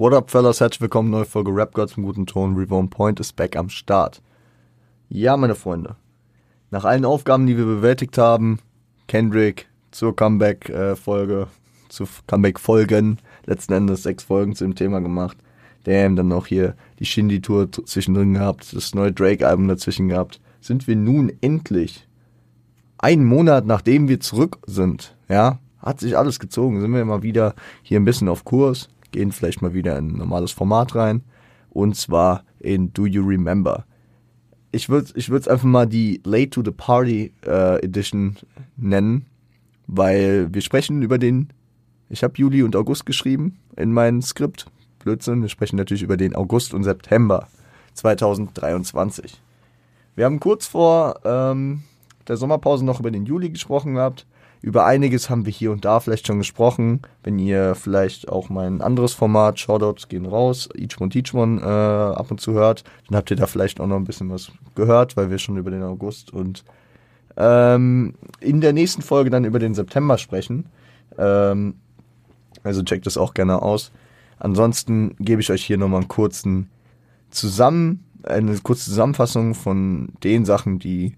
What up, fellas? Herzlich willkommen, neue Folge Rap God zum guten Ton. Reborn Point ist back am Start. Ja, meine Freunde. Nach allen Aufgaben, die wir bewältigt haben, Kendrick zur Comeback-Folge, zu Comeback-Folgen, letzten Endes sechs Folgen zu dem Thema gemacht. Damn, dann noch hier die Shindy-Tour zwischendrin gehabt, das neue Drake-Album dazwischen gehabt. Sind wir nun endlich, einen Monat nachdem wir zurück sind, ja, hat sich alles gezogen, sind wir mal wieder hier ein bisschen auf Kurs gehen vielleicht mal wieder in ein normales Format rein. Und zwar in Do You Remember? Ich würde ich es einfach mal die Late to the Party äh, Edition nennen, weil wir sprechen über den, ich habe Juli und August geschrieben in meinem Skript. Blödsinn, wir sprechen natürlich über den August und September 2023. Wir haben kurz vor ähm, der Sommerpause noch über den Juli gesprochen gehabt. Über einiges haben wir hier und da vielleicht schon gesprochen. Wenn ihr vielleicht auch mein anderes Format, Shoutouts gehen raus, Each One Teach One, äh, ab und zu hört, dann habt ihr da vielleicht auch noch ein bisschen was gehört, weil wir schon über den August und ähm, in der nächsten Folge dann über den September sprechen. Ähm, also checkt das auch gerne aus. Ansonsten gebe ich euch hier nochmal einen kurzen zusammen, eine kurze Zusammenfassung von den Sachen, die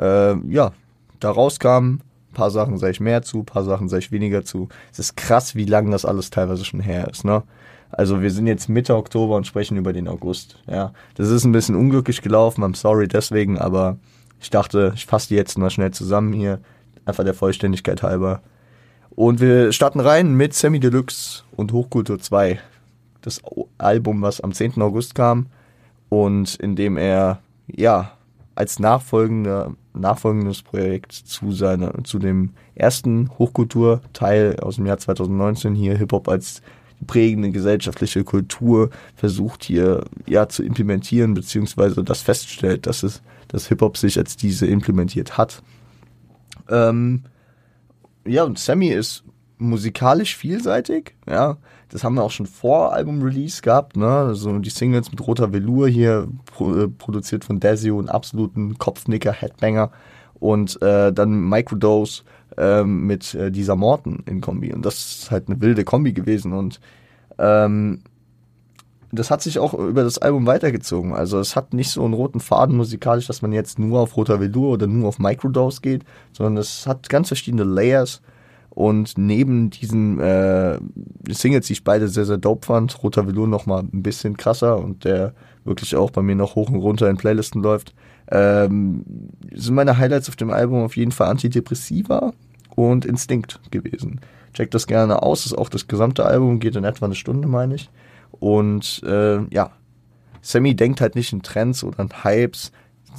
äh, ja da rauskamen ein paar Sachen sage ich mehr zu, ein paar Sachen sage ich weniger zu. Es ist krass, wie lange das alles teilweise schon her ist, ne? Also wir sind jetzt Mitte Oktober und sprechen über den August. Ja, das ist ein bisschen unglücklich gelaufen. I'm sorry deswegen, aber ich dachte, ich fasse die jetzt mal schnell zusammen hier, einfach der Vollständigkeit halber. Und wir starten rein mit Semi Deluxe und Hochkultur 2. Das Album, was am 10. August kam und in dem er ja als nachfolgender, nachfolgendes Projekt zu seiner, zu dem ersten Hochkulturteil aus dem Jahr 2019 hier Hip-Hop als prägende gesellschaftliche Kultur versucht hier ja zu implementieren, beziehungsweise das feststellt, dass es, dass Hip-Hop sich als diese implementiert hat. Ähm, ja, und Sammy ist musikalisch vielseitig, ja. Das haben wir auch schon vor Album-Release gehabt, ne? Also die Singles mit roter Velour hier, pro, äh, produziert von Desio, einen absoluten Kopfnicker, Headbanger. Und äh, dann Microdose äh, mit dieser Morton in Kombi. Und das ist halt eine wilde Kombi gewesen. Und ähm, das hat sich auch über das Album weitergezogen. Also es hat nicht so einen roten Faden musikalisch, dass man jetzt nur auf roter Velour oder nur auf Microdose geht, sondern es hat ganz verschiedene Layers und neben diesen äh, Singles, die ich beide sehr, sehr dope fand, Roter noch mal ein bisschen krasser und der wirklich auch bei mir noch hoch und runter in Playlisten läuft, ähm, sind meine Highlights auf dem Album auf jeden Fall Antidepressiva und Instinkt gewesen. Checkt das gerne aus, ist auch das gesamte Album, geht in etwa eine Stunde, meine ich. Und äh, ja, Sammy denkt halt nicht in Trends oder in Hypes,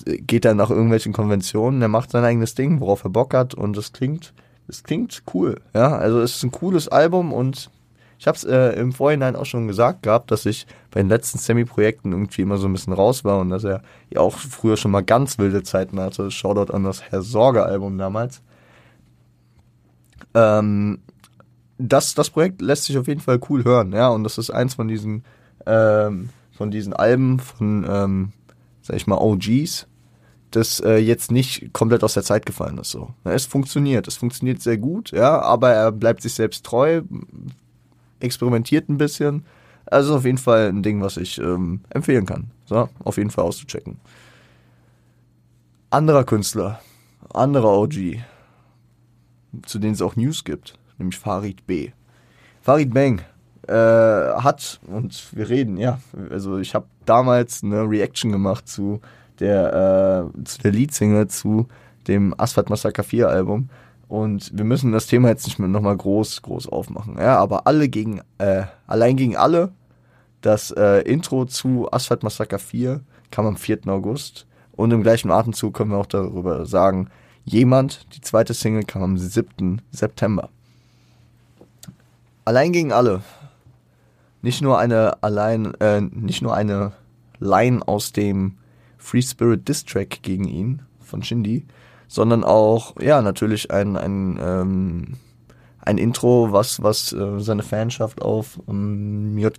geht dann nach irgendwelchen Konventionen, er macht sein eigenes Ding, worauf er Bock hat und es klingt es klingt cool. Ja, also es ist ein cooles Album und ich habe es äh, im Vorhinein auch schon gesagt gehabt, dass ich bei den letzten Semi-Projekten irgendwie immer so ein bisschen raus war und dass er ja auch früher schon mal ganz wilde Zeiten hatte. Shoutout an das Herr Sorge-Album damals. Ähm, das, das Projekt lässt sich auf jeden Fall cool hören, ja, und das ist eins von diesen, ähm, von diesen Alben von, ähm, sag ich mal, OGs, das äh, jetzt nicht komplett aus der Zeit gefallen ist. So. es funktioniert, es funktioniert sehr gut, ja, aber er bleibt sich selbst treu, experimentiert ein bisschen. Also auf jeden Fall ein Ding, was ich ähm, empfehlen kann. So, auf jeden Fall auszuchecken. Anderer Künstler, anderer OG, zu denen es auch News gibt, nämlich Farid B. Farid Bang äh, hat, und wir reden, ja, also ich habe damals eine Reaction gemacht zu der, äh, der Leadsingle zu dem Asphalt Massacre 4 Album. Und wir müssen das Thema jetzt nicht nochmal groß, groß aufmachen. Ja, aber alle gegen, äh, allein gegen alle, das äh, Intro zu Asphalt Massacre 4 kam am 4. August. Und im gleichen Atemzug können wir auch darüber sagen, jemand, die zweite Single kam am 7. September. Allein gegen alle. Nicht nur eine allein, äh, nicht nur eine Line aus dem Free Spirit Diss Track gegen ihn von Shindy, sondern auch, ja, natürlich ein, ein, ähm, ein Intro, was, was äh, seine Fanschaft auf ähm, J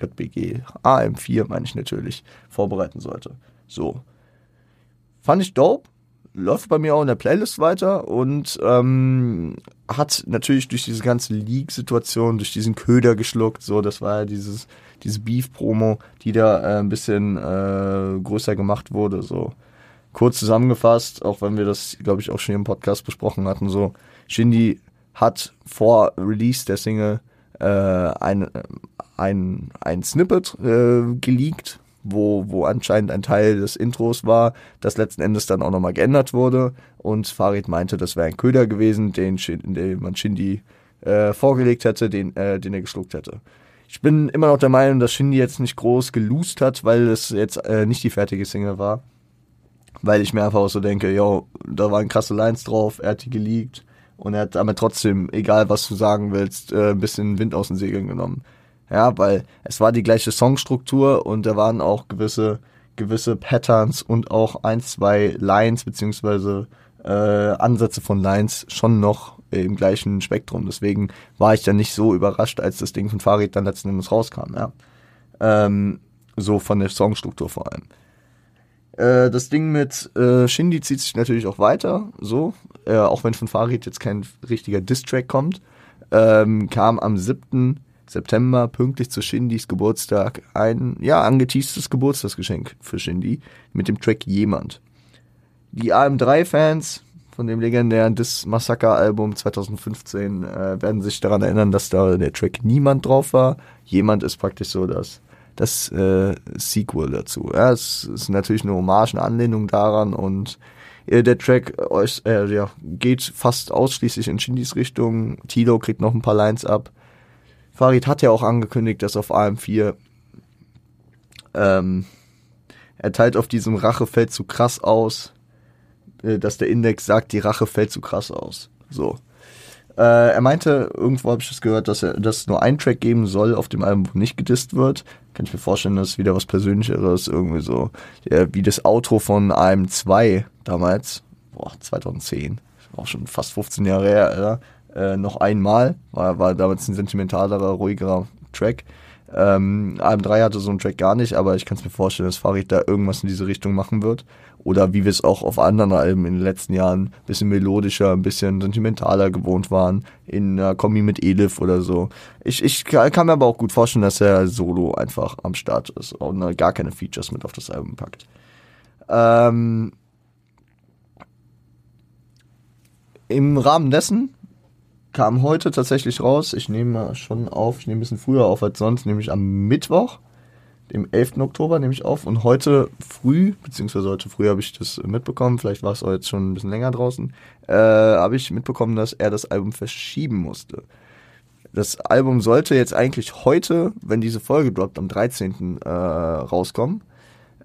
JBG AM4, meine ich natürlich, vorbereiten sollte. So. Fand ich dope. Läuft bei mir auch in der Playlist weiter und ähm, hat natürlich durch diese ganze League-Situation, durch diesen Köder geschluckt. So, das war ja dieses, diese Beef-Promo, die da äh, ein bisschen äh, größer gemacht wurde. So kurz zusammengefasst, auch wenn wir das, glaube ich, auch schon im Podcast besprochen hatten. So, Shindy hat vor Release der Single äh, ein, ein, ein Snippet äh, geleakt wo, wo anscheinend ein Teil des Intros war, das letzten Endes dann auch nochmal geändert wurde. Und Farid meinte, das wäre ein Köder gewesen, den, den man Shindy äh, vorgelegt hätte, den, äh, den er geschluckt hätte. Ich bin immer noch der Meinung, dass Shindy jetzt nicht groß geloost hat, weil es jetzt äh, nicht die fertige Single war. Weil ich mir einfach auch so denke, yo, da waren krasse Lines drauf, er hat die geleakt und er hat damit trotzdem, egal was du sagen willst, äh, ein bisschen Wind aus den Segeln genommen. Ja, weil es war die gleiche Songstruktur und da waren auch gewisse, gewisse Patterns und auch ein, zwei Lines beziehungsweise äh, Ansätze von Lines schon noch im gleichen Spektrum. Deswegen war ich dann nicht so überrascht, als das Ding von Farid dann letzten Endes rauskam, ja. Ähm, so von der Songstruktur vor allem. Äh, das Ding mit äh, Shindy zieht sich natürlich auch weiter, so, äh, auch wenn von Farid jetzt kein richtiger Diss-Track kommt, ähm, kam am 7. September pünktlich zu Shindys Geburtstag ein, ja, angeteastes Geburtstagsgeschenk für Shindy mit dem Track Jemand. Die AM3-Fans von dem legendären Dis Massaker-Album 2015 äh, werden sich daran erinnern, dass da der Track Niemand drauf war. Jemand ist praktisch so das, das äh, Sequel dazu. Ja, es ist natürlich eine Hommage, eine Anlehnung daran und äh, der Track äh, ja, geht fast ausschließlich in Shindys Richtung. Tilo kriegt noch ein paar Lines ab. Farid hat ja auch angekündigt, dass auf AM4 ähm, er teilt auf diesem Rache fällt zu krass aus, äh, dass der Index sagt, die Rache fällt zu krass aus. So. Äh, er meinte, irgendwo habe ich das gehört, dass er dass nur einen Track geben soll auf dem Album, wo nicht gedisst wird. Kann ich mir vorstellen, dass wieder was Persönlicheres, irgendwie so, ja, wie das Outro von AM2 damals, boah, 2010, auch schon fast 15 Jahre her, Alter äh, noch einmal. War, war damals ein sentimentalerer, ruhigerer Track. Ähm, AM3 hatte so einen Track gar nicht, aber ich kann es mir vorstellen, dass Farid da irgendwas in diese Richtung machen wird. Oder wie wir es auch auf anderen Alben in den letzten Jahren ein bisschen melodischer, ein bisschen sentimentaler gewohnt waren, in einer Kombi mit Elif oder so. Ich, ich kann mir aber auch gut vorstellen, dass er solo einfach am Start ist und gar keine Features mit auf das Album packt. Ähm, Im Rahmen dessen kam heute tatsächlich raus. Ich nehme schon auf, ich nehme ein bisschen früher auf als sonst, nämlich am Mittwoch, dem 11. Oktober nehme ich auf. Und heute früh, beziehungsweise heute früh habe ich das mitbekommen, vielleicht war es auch jetzt schon ein bisschen länger draußen, äh, habe ich mitbekommen, dass er das Album verschieben musste. Das Album sollte jetzt eigentlich heute, wenn diese Folge droppt, am 13. Äh, rauskommen.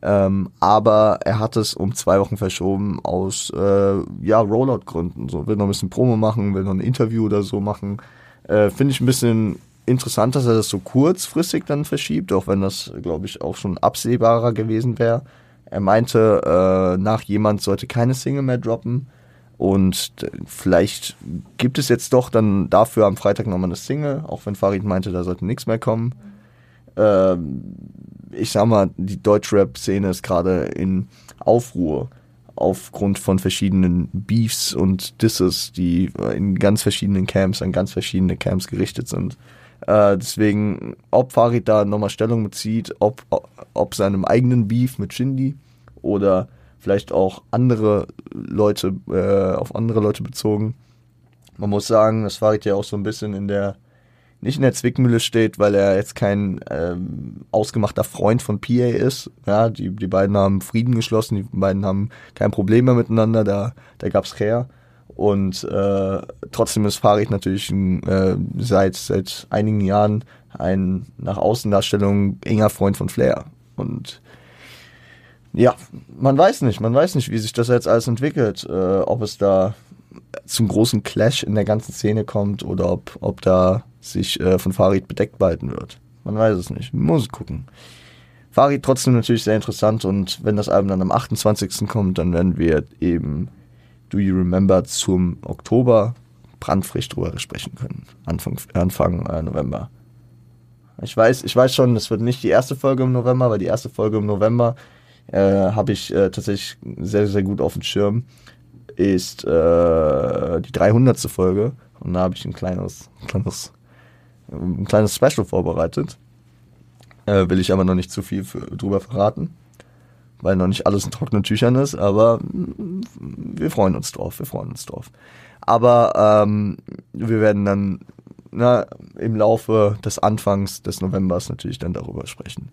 Ähm, aber er hat es um zwei Wochen verschoben aus äh, ja, Rollout-Gründen. So, will noch ein bisschen Promo machen, will noch ein Interview oder so machen. Äh, Finde ich ein bisschen interessant, dass er das so kurzfristig dann verschiebt, auch wenn das, glaube ich, auch schon absehbarer gewesen wäre. Er meinte, äh, nach jemand sollte keine Single mehr droppen. Und vielleicht gibt es jetzt doch dann dafür am Freitag nochmal eine Single, auch wenn Farid meinte, da sollte nichts mehr kommen. Ähm, ich sag mal, die Deutschrap-Szene ist gerade in Aufruhr aufgrund von verschiedenen Beefs und Disses, die in ganz verschiedenen Camps, an ganz verschiedene Camps gerichtet sind. Äh, deswegen, ob Farid da nochmal Stellung bezieht, ob, ob seinem eigenen Beef mit Shindy oder vielleicht auch andere Leute, äh, auf andere Leute bezogen. Man muss sagen, dass Farid ja auch so ein bisschen in der nicht in der Zwickmühle steht, weil er jetzt kein ähm, ausgemachter Freund von PA ist. Ja, die, die beiden haben Frieden geschlossen, die beiden haben kein Problem mehr miteinander, da, da gab's Care. Und äh, trotzdem ist Farid natürlich äh, seit, seit einigen Jahren ein nach Außendarstellung enger Freund von Flair. Und ja, man weiß nicht, man weiß nicht, wie sich das jetzt alles entwickelt, äh, ob es da zum großen Clash in der ganzen Szene kommt oder ob, ob da sich äh, von Farid bedeckt behalten wird. Man weiß es nicht. Muss gucken. Farid trotzdem natürlich sehr interessant und wenn das Album dann am 28. kommt, dann werden wir eben Do You Remember zum Oktober brandfrisch drüber sprechen können. Anfang, Anfang äh, November. Ich weiß, ich weiß schon, es wird nicht die erste Folge im November, weil die erste Folge im November äh, habe ich äh, tatsächlich sehr, sehr gut auf dem Schirm. ist äh, die 300. Folge. Und da habe ich ein kleines, kleines, ein kleines Special vorbereitet. Äh, will ich aber noch nicht zu viel für, drüber verraten, weil noch nicht alles in trockenen Tüchern ist, aber mm, wir freuen uns drauf, wir freuen uns drauf. Aber ähm, wir werden dann na, im Laufe des Anfangs des Novembers natürlich dann darüber sprechen.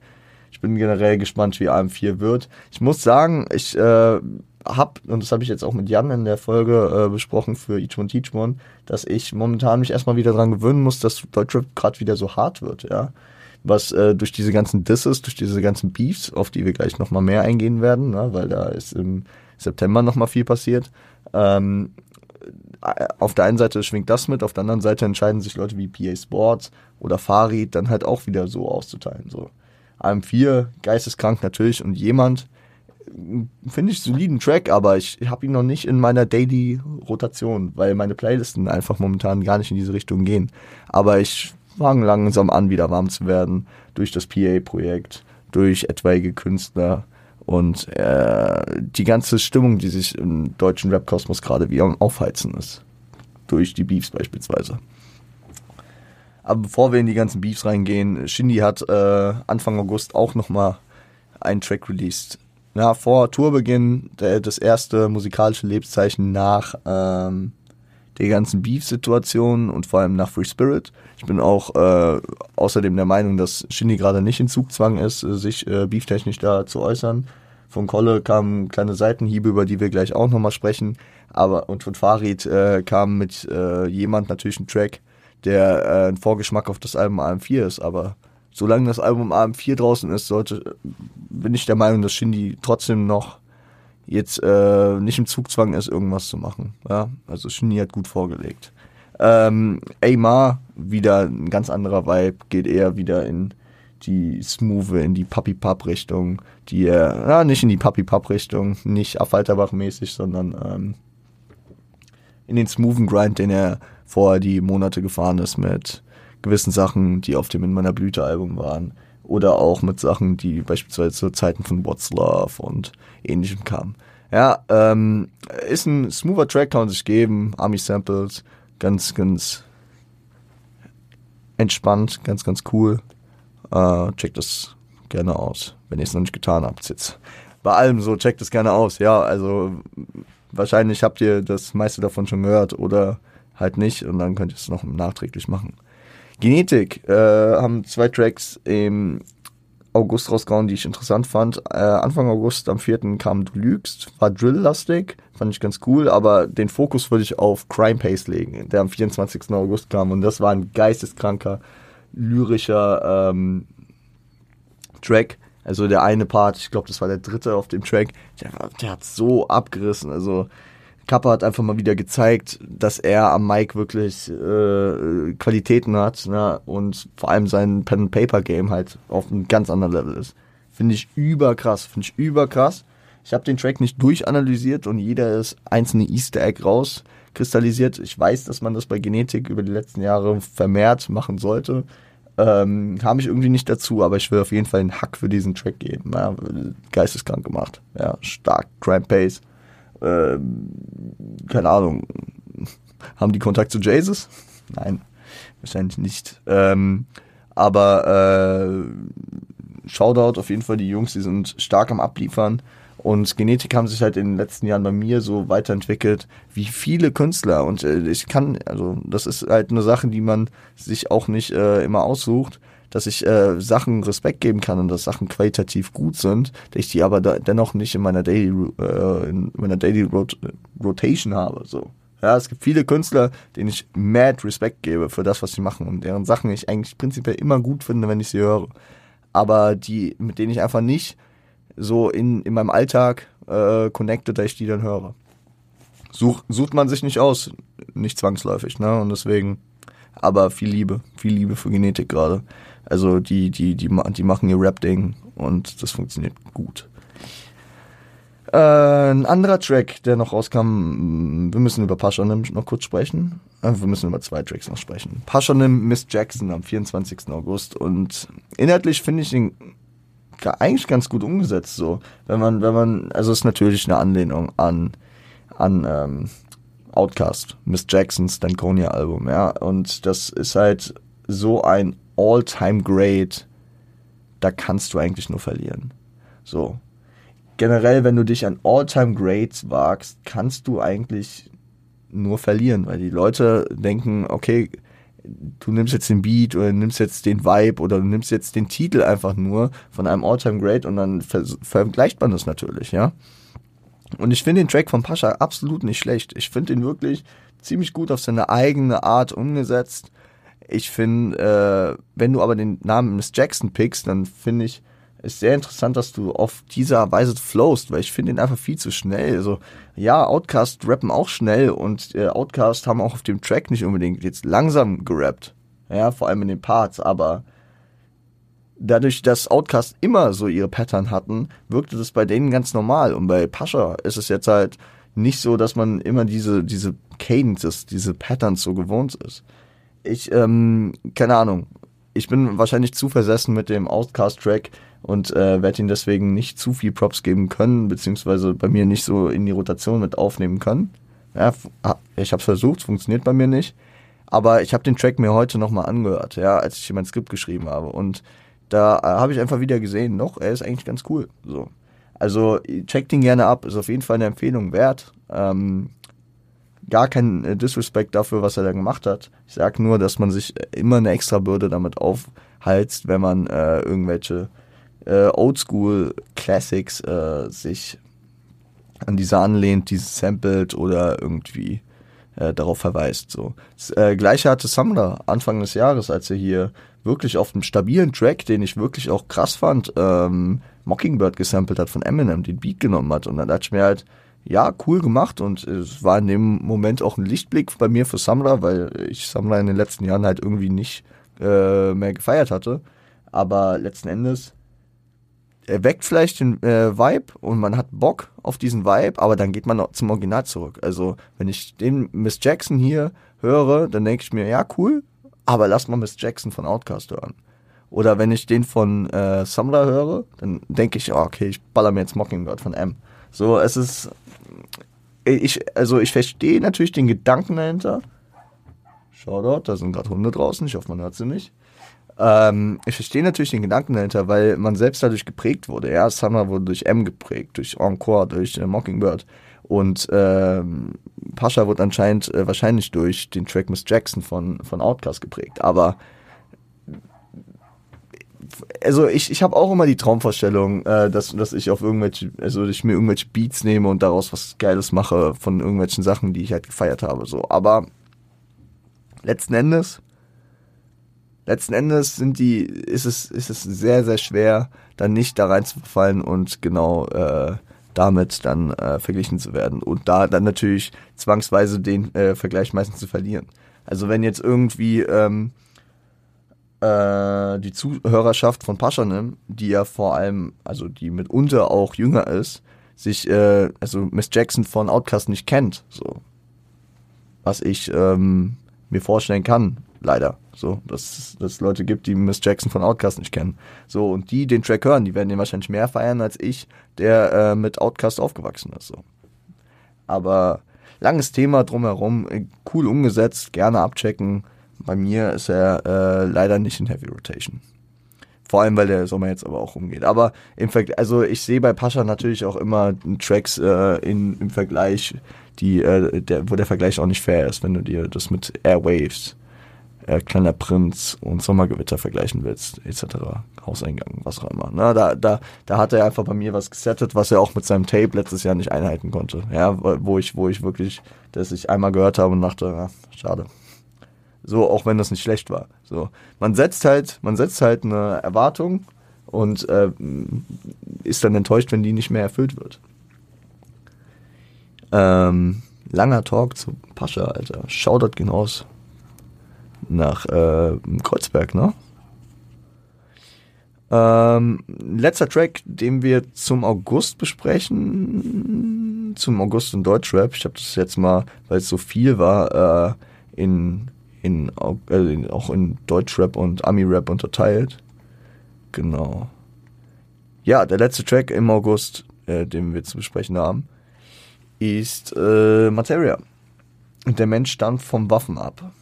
Ich bin generell gespannt, wie AM4 wird. Ich muss sagen, ich äh, habe, und das habe ich jetzt auch mit Jan in der Folge äh, besprochen für Each One Teach One, dass ich momentan mich erstmal wieder dran gewöhnen muss, dass Deutschrap gerade wieder so hart wird, ja was äh, durch diese ganzen Disses, durch diese ganzen Beefs, auf die wir gleich nochmal mehr eingehen werden, ne, weil da ist im September nochmal viel passiert. Ähm, äh, auf der einen Seite schwingt das mit, auf der anderen Seite entscheiden sich Leute wie PA Sports oder Farid dann halt auch wieder so auszuteilen. So. AM4, geisteskrank natürlich und jemand, finde ich soliden Track, aber ich habe ihn noch nicht in meiner Daily Rotation, weil meine Playlisten einfach momentan gar nicht in diese Richtung gehen. Aber ich fangen langsam an, wieder warm zu werden durch das PA-Projekt, durch etwaige Künstler und äh, die ganze Stimmung, die sich im deutschen Rap-Kosmos gerade wieder am Aufheizen ist. Durch die Beefs beispielsweise. Aber bevor wir in die ganzen Beefs reingehen, Shindy hat äh, Anfang August auch nochmal einen Track released. Ja, vor Tourbeginn das erste musikalische Lebenszeichen nach ähm, der ganzen Beef-Situation und vor allem nach Free Spirit. Ich bin auch äh, außerdem der Meinung, dass Shindy gerade nicht in Zugzwang ist, äh, sich äh, beeftechnisch da zu äußern. Von Kolle kamen kleine Seitenhiebe, über die wir gleich auch nochmal sprechen. Aber und von Farid äh, kam mit äh, jemand natürlich ein Track, der äh, ein Vorgeschmack auf das Album AM4 ist. Aber solange das Album AM4 draußen ist, sollte, bin ich der Meinung, dass Shindy trotzdem noch jetzt äh, nicht im Zugzwang ist, irgendwas zu machen. Ja? Also Shinny hat gut vorgelegt. Ähm, Aymar, wieder ein ganz anderer Vibe, geht eher wieder in die smooth, in die Papi-Pap-Richtung, die er, ja, nicht in die Papi-Pap-Richtung, nicht Affalterbach-mäßig, sondern ähm, in den smoothen Grind, den er vorher die Monate gefahren ist mit gewissen Sachen, die auf dem In meiner Blüte-Album waren oder auch mit Sachen, die beispielsweise zu Zeiten von What's Love und ähnlichem kamen. Ja, ähm, ist ein smoother Track, kann man sich geben. Army Samples, ganz, ganz entspannt, ganz, ganz cool. Äh, checkt das gerne aus, wenn ihr es noch nicht getan habt. Jetzt bei allem so, checkt es gerne aus. Ja, also wahrscheinlich habt ihr das meiste davon schon gehört oder halt nicht und dann könnt ihr es noch nachträglich machen. Genetik äh, haben zwei Tracks im August rausgehauen, die ich interessant fand. Äh, Anfang August, am 4. kam Du lügst, war Drill-lastig, fand ich ganz cool, aber den Fokus würde ich auf Crime Pace legen, der am 24. August kam und das war ein geisteskranker, lyrischer ähm, Track. Also der eine Part, ich glaube, das war der dritte auf dem Track, der, der hat so abgerissen, also Kappa hat einfach mal wieder gezeigt, dass er am Mic wirklich äh, Qualitäten hat ne? und vor allem sein Pen-Paper-Game halt auf einem ganz anderen Level ist. Finde ich überkrass, finde ich überkrass. Ich habe den Track nicht durchanalysiert und jeder ist einzelne Easter Egg rauskristallisiert. Ich weiß, dass man das bei Genetik über die letzten Jahre vermehrt machen sollte. Ähm, kam ich irgendwie nicht dazu, aber ich will auf jeden Fall einen Hack für diesen Track geben. Ja, geisteskrank gemacht. Ja, stark, Crime Pace äh, keine Ahnung, haben die Kontakt zu Jesus? Nein, wahrscheinlich nicht. Ähm, aber äh, Shoutout auf jeden Fall die Jungs, die sind stark am Abliefern. Und Genetik haben sich halt in den letzten Jahren bei mir so weiterentwickelt wie viele Künstler. Und äh, ich kann, also das ist halt eine Sache, die man sich auch nicht äh, immer aussucht dass ich äh, Sachen Respekt geben kann und dass Sachen qualitativ gut sind, dass ich die aber da, dennoch nicht in meiner Daily, äh, in meiner Daily Rot Rotation habe. So. Ja, es gibt viele Künstler, denen ich mad Respekt gebe für das, was sie machen und deren Sachen ich eigentlich prinzipiell immer gut finde, wenn ich sie höre. Aber die, mit denen ich einfach nicht so in, in meinem Alltag äh, connecte, dass ich die dann höre. Such, sucht man sich nicht aus, nicht zwangsläufig, ne? Und deswegen, aber viel Liebe, viel Liebe für Genetik gerade. Also die, die, die, die machen ihr Rap-Ding und das funktioniert gut. Äh, ein anderer Track, der noch rauskam, wir müssen über Paschanim noch kurz sprechen. Äh, wir müssen über zwei Tracks noch sprechen. Paschanim Miss Jackson am 24. August und inhaltlich finde ich ihn eigentlich ganz gut umgesetzt so. Wenn man, wenn man, also es ist natürlich eine Anlehnung an an ähm, Outcast, Miss Jacksons Stankonia Album, ja. Und das ist halt so ein All-Time Great, da kannst du eigentlich nur verlieren. So. Generell, wenn du dich an All-Time Greats wagst, kannst du eigentlich nur verlieren, weil die Leute denken, okay, du nimmst jetzt den Beat oder nimmst jetzt den Vibe oder du nimmst jetzt den Titel einfach nur von einem All-Time Great und dann ver vergleicht man das natürlich, ja. Und ich finde den Track von Pascha absolut nicht schlecht. Ich finde ihn wirklich ziemlich gut auf seine eigene Art umgesetzt. Ich finde, äh, wenn du aber den Namen Miss Jackson pickst, dann finde ich es sehr interessant, dass du auf dieser Weise flowst, weil ich finde ihn einfach viel zu schnell. Also ja, Outcast rappen auch schnell und äh, Outcast haben auch auf dem Track nicht unbedingt jetzt langsam gerappt. Ja, vor allem in den Parts, aber dadurch, dass Outcast immer so ihre Pattern hatten, wirkte das bei denen ganz normal. Und bei Pascha ist es jetzt halt nicht so, dass man immer diese, diese Cadences, diese Patterns so gewohnt ist. Ich, ähm, keine Ahnung. Ich bin wahrscheinlich zu versessen mit dem Outcast-Track und äh, werde ihn deswegen nicht zu viel Props geben können, beziehungsweise bei mir nicht so in die Rotation mit aufnehmen können. Ja, ich habe es versucht, funktioniert bei mir nicht. Aber ich habe den Track mir heute nochmal angehört, ja, als ich mein Skript geschrieben habe. Und da äh, habe ich einfach wieder gesehen, noch, er ist eigentlich ganz cool. So. Also checkt ihn gerne ab, ist auf jeden Fall eine Empfehlung wert. Ähm, gar kein äh, Disrespect dafür, was er da gemacht hat. Ich sag nur, dass man sich immer eine extra Bürde damit aufhalst, wenn man äh, irgendwelche äh, Oldschool Classics äh, sich an diese anlehnt, diese samplet oder irgendwie äh, darauf verweist. So. Das äh, gleiche hatte Sumner Anfang des Jahres, als er hier wirklich auf einem stabilen Track, den ich wirklich auch krass fand, ähm, Mockingbird gesampelt hat von Eminem, den Beat genommen hat. Und dann dachte ich mir halt, ja, cool gemacht und es war in dem Moment auch ein Lichtblick bei mir für Sumner, weil ich Sumner in den letzten Jahren halt irgendwie nicht äh, mehr gefeiert hatte. Aber letzten Endes er weckt vielleicht den äh, Vibe und man hat Bock auf diesen Vibe, aber dann geht man noch zum Original zurück. Also, wenn ich den Miss Jackson hier höre, dann denke ich mir, ja, cool, aber lass mal Miss Jackson von Outcast hören. Oder wenn ich den von äh, Sumler höre, dann denke ich, oh, okay, ich baller mir jetzt Mockingbird von M. So, es ist, ich, also ich verstehe natürlich den Gedanken dahinter. Schau dort, da sind gerade Hunde draußen, ich hoffe, man hört sie nicht. Ähm, ich verstehe natürlich den Gedanken dahinter, weil man selbst dadurch geprägt wurde. Ja, Summer wurde durch M geprägt, durch Encore, durch äh, Mockingbird. Und ähm, Pascha wurde anscheinend äh, wahrscheinlich durch den Track Miss Jackson von, von Outkast geprägt. Aber also ich, ich habe auch immer die Traumvorstellung, äh, dass, dass ich auf irgendwelche, also ich mir irgendwelche Beats nehme und daraus was Geiles mache von irgendwelchen Sachen, die ich halt gefeiert habe. So. Aber letzten Endes letzten Endes sind die, ist es, ist es sehr, sehr schwer, dann nicht da reinzufallen und genau äh, damit dann äh, verglichen zu werden. Und da dann natürlich zwangsweise den äh, Vergleich meistens zu verlieren. Also wenn jetzt irgendwie ähm, äh, die Zuhörerschaft von Paschanim, die ja vor allem, also die mitunter auch jünger ist, sich, äh, also Miss Jackson von Outcast nicht kennt, so. Was ich ähm, mir vorstellen kann, leider. So, dass es Leute gibt, die Miss Jackson von Outcast nicht kennen. So, und die den Track hören, die werden den wahrscheinlich mehr feiern als ich, der äh, mit Outcast aufgewachsen ist. So. Aber langes Thema drumherum, äh, cool umgesetzt, gerne abchecken. Bei mir ist er äh, leider nicht in Heavy Rotation. Vor allem, weil der Sommer jetzt aber auch umgeht. Aber im Vergleich, also ich sehe bei Pascha natürlich auch immer Tracks äh, in, im Vergleich, die, äh, der, wo der Vergleich auch nicht fair ist, wenn du dir das mit Airwaves äh, Kleiner Prinz und Sommergewitter vergleichen willst, etc. Hauseingang, was auch immer. Na, da, da, da hat er einfach bei mir was gesettet, was er auch mit seinem Tape letztes Jahr nicht einhalten konnte. Ja, wo ich, wo ich wirklich, dass ich einmal gehört habe und dachte, ja, schade. So, auch wenn das nicht schlecht war. So, man setzt halt, man setzt halt eine Erwartung und äh, ist dann enttäuscht, wenn die nicht mehr erfüllt wird. Ähm, langer Talk zu Pascha, Alter. Shoutout gehen raus nach äh, Kreuzberg, ne? Ähm, letzter Track, den wir zum August besprechen, zum August in Deutschrap. Ich habe das jetzt mal, weil es so viel war, äh, in, in, äh, auch in Deutschrap und Ami-Rap unterteilt. Genau. Ja, der letzte Track im August, äh, den wir zu besprechen haben, ist äh, Materia. Und der Mensch stammt vom Waffen ab.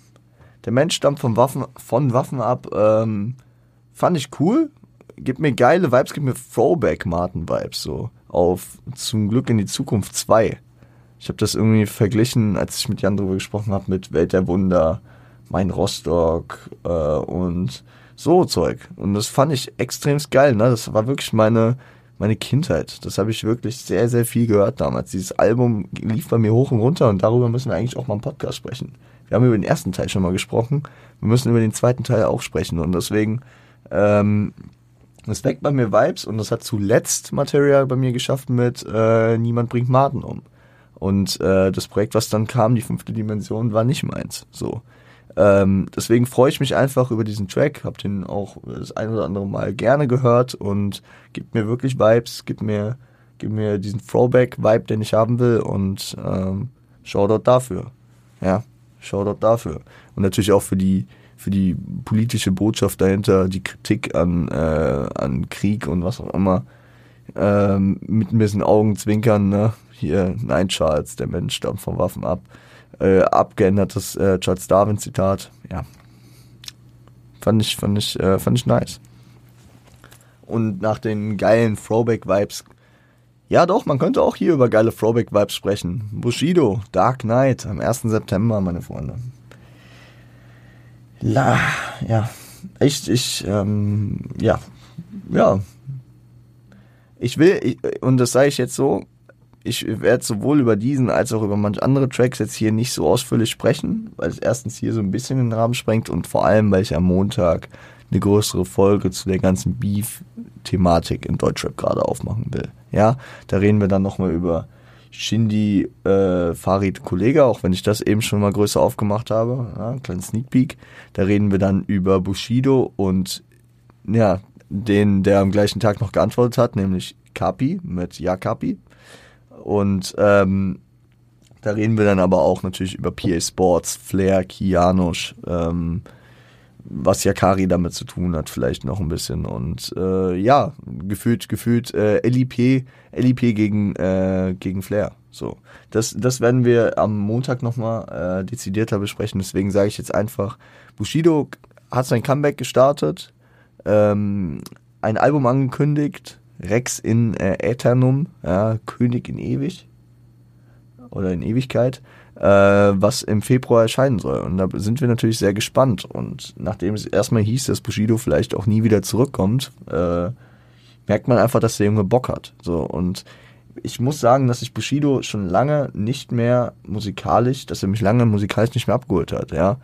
Der Mensch stammt von Waffen, von Waffen ab. Ähm, fand ich cool. Gibt mir geile Vibes, gibt mir Throwback-Martin-Vibes so. Auf Zum Glück in die Zukunft 2. Ich habe das irgendwie verglichen, als ich mit Jan drüber gesprochen habe, mit Welt der Wunder, Mein Rostock äh, und so Zeug. Und das fand ich extrem geil. Ne? Das war wirklich meine, meine Kindheit. Das habe ich wirklich sehr, sehr viel gehört damals. Dieses Album lief bei mir hoch und runter und darüber müssen wir eigentlich auch mal im Podcast sprechen. Wir haben über den ersten Teil schon mal gesprochen. Wir müssen über den zweiten Teil auch sprechen. Und deswegen, ähm, es weckt bei mir Vibes und das hat zuletzt Material bei mir geschafft mit äh, Niemand bringt Martin um. Und äh, das Projekt, was dann kam, die fünfte Dimension, war nicht meins. So. Ähm, deswegen freue ich mich einfach über diesen Track, hab den auch das ein oder andere Mal gerne gehört und gibt mir wirklich Vibes, gibt mir, gibt mir diesen Throwback-Vibe, den ich haben will und ähm, Shoutout dafür. Ja, Shoutout dafür. Und natürlich auch für die, für die politische Botschaft dahinter, die Kritik an, äh, an Krieg und was auch immer. Ähm, mit ein bisschen Augenzwinkern, ne? Hier, nein, Charles, der Mensch stammt von Waffen ab. Äh, abgeändertes äh, Charles Darwin Zitat. Ja. Fand ich, fand ich, äh, fand ich nice. Und nach den geilen Throwback-Vibes ja, doch, man könnte auch hier über geile Throwback-Vibes sprechen. Bushido, Dark Knight, am 1. September, meine Freunde. La, ja, ich, ich, ähm, ja, ja. Ich will, ich, und das sage ich jetzt so, ich werde sowohl über diesen als auch über manche andere Tracks jetzt hier nicht so ausführlich sprechen, weil es erstens hier so ein bisschen den Rahmen sprengt und vor allem, weil ich am Montag eine größere Folge zu der ganzen Beef-Thematik in Deutschrap gerade aufmachen will. Ja, da reden wir dann nochmal über Shindy, äh, Farid Kollega, auch wenn ich das eben schon mal größer aufgemacht habe. Ja, kleinen Sneak Peek. Da reden wir dann über Bushido und ja, den, der am gleichen Tag noch geantwortet hat, nämlich Kapi mit Ja Kapi. Und ähm, da reden wir dann aber auch natürlich über PA Sports, Flair, Kianosch, ähm, was Yakari damit zu tun hat, vielleicht noch ein bisschen. Und äh, ja, gefühlt, gefühlt äh, LIP, LIP gegen, äh, gegen Flair. So. Das, das werden wir am Montag nochmal äh, dezidierter besprechen. Deswegen sage ich jetzt einfach, Bushido hat sein Comeback gestartet, ähm, ein Album angekündigt, Rex in äh, Aeternum, ja, König in ewig oder in Ewigkeit äh, was im Februar erscheinen soll. Und da sind wir natürlich sehr gespannt. Und nachdem es erstmal hieß, dass Bushido vielleicht auch nie wieder zurückkommt, äh, merkt man einfach, dass der Junge Bock hat. So und ich muss sagen, dass ich Bushido schon lange nicht mehr musikalisch, dass er mich lange musikalisch nicht mehr abgeholt hat, ja.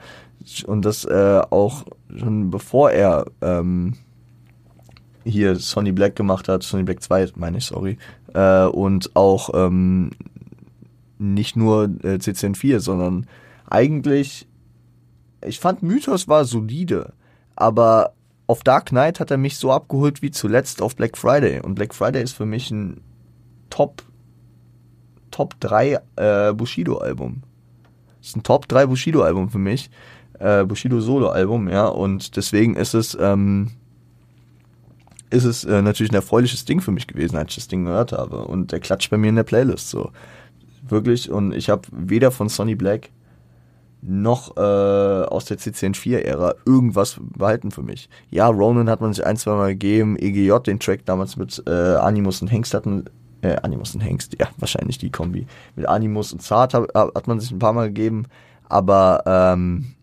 Und das äh, auch schon bevor er ähm, hier Sonny Black gemacht hat, Sonny Black 2, meine ich, sorry, äh, und auch ähm, nicht nur äh, CCN4, sondern eigentlich, ich fand Mythos war solide, aber auf Dark Knight hat er mich so abgeholt wie zuletzt auf Black Friday. Und Black Friday ist für mich ein Top, Top 3 äh, Bushido-Album. Ist ein Top 3 Bushido-Album für mich. Äh, Bushido Solo-Album, ja. Und deswegen ist es, ähm, ist es äh, natürlich ein erfreuliches Ding für mich gewesen, als ich das Ding gehört habe. Und der klatscht bei mir in der Playlist so. Wirklich. Und ich habe weder von Sonny Black noch äh, aus der CCN4-Ära irgendwas behalten für mich. Ja, Ronan hat man sich ein, zwei Mal gegeben, EGJ, den Track damals mit äh, Animus und Hengst hatten, äh, Animus und Hengst, ja, wahrscheinlich die Kombi. Mit Animus und Zart hat, hat man sich ein paar Mal gegeben, aber ähm,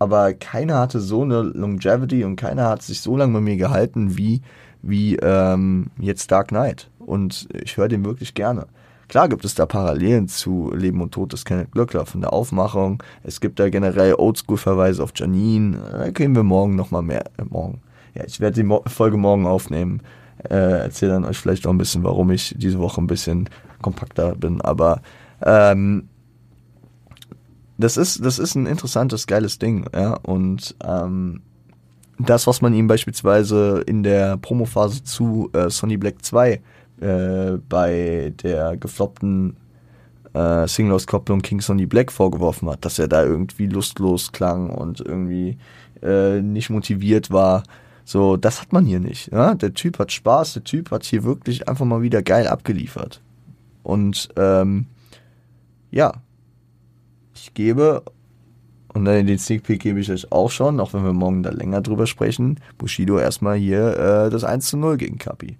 aber keiner hatte so eine Longevity und keiner hat sich so lange bei mir gehalten wie wie ähm, jetzt Dark Knight und ich höre den wirklich gerne. Klar gibt es da Parallelen zu Leben und Tod des Kenneth Glöckler von der Aufmachung. Es gibt da generell Oldschool-Verweise auf Janine. Da kriegen wir morgen nochmal mehr. Äh, morgen. Ja, ich werde die Mo Folge morgen aufnehmen. Äh, erzähle dann euch vielleicht auch ein bisschen, warum ich diese Woche ein bisschen kompakter bin. Aber ähm, das ist, das ist ein interessantes, geiles Ding, ja. Und ähm, das, was man ihm beispielsweise in der Promophase zu äh, Sony Black 2 äh, bei der gefloppten äh, Single-Auskopplung King Sonny Black vorgeworfen hat, dass er da irgendwie lustlos klang und irgendwie äh, nicht motiviert war. So, das hat man hier nicht. Ja? Der Typ hat Spaß, der Typ hat hier wirklich einfach mal wieder geil abgeliefert. Und ähm, ja, ich gebe, und dann den Sneak Peek gebe ich euch auch schon, auch wenn wir morgen da länger drüber sprechen, Bushido erstmal hier äh, das 1 zu 0 gegen Kapi.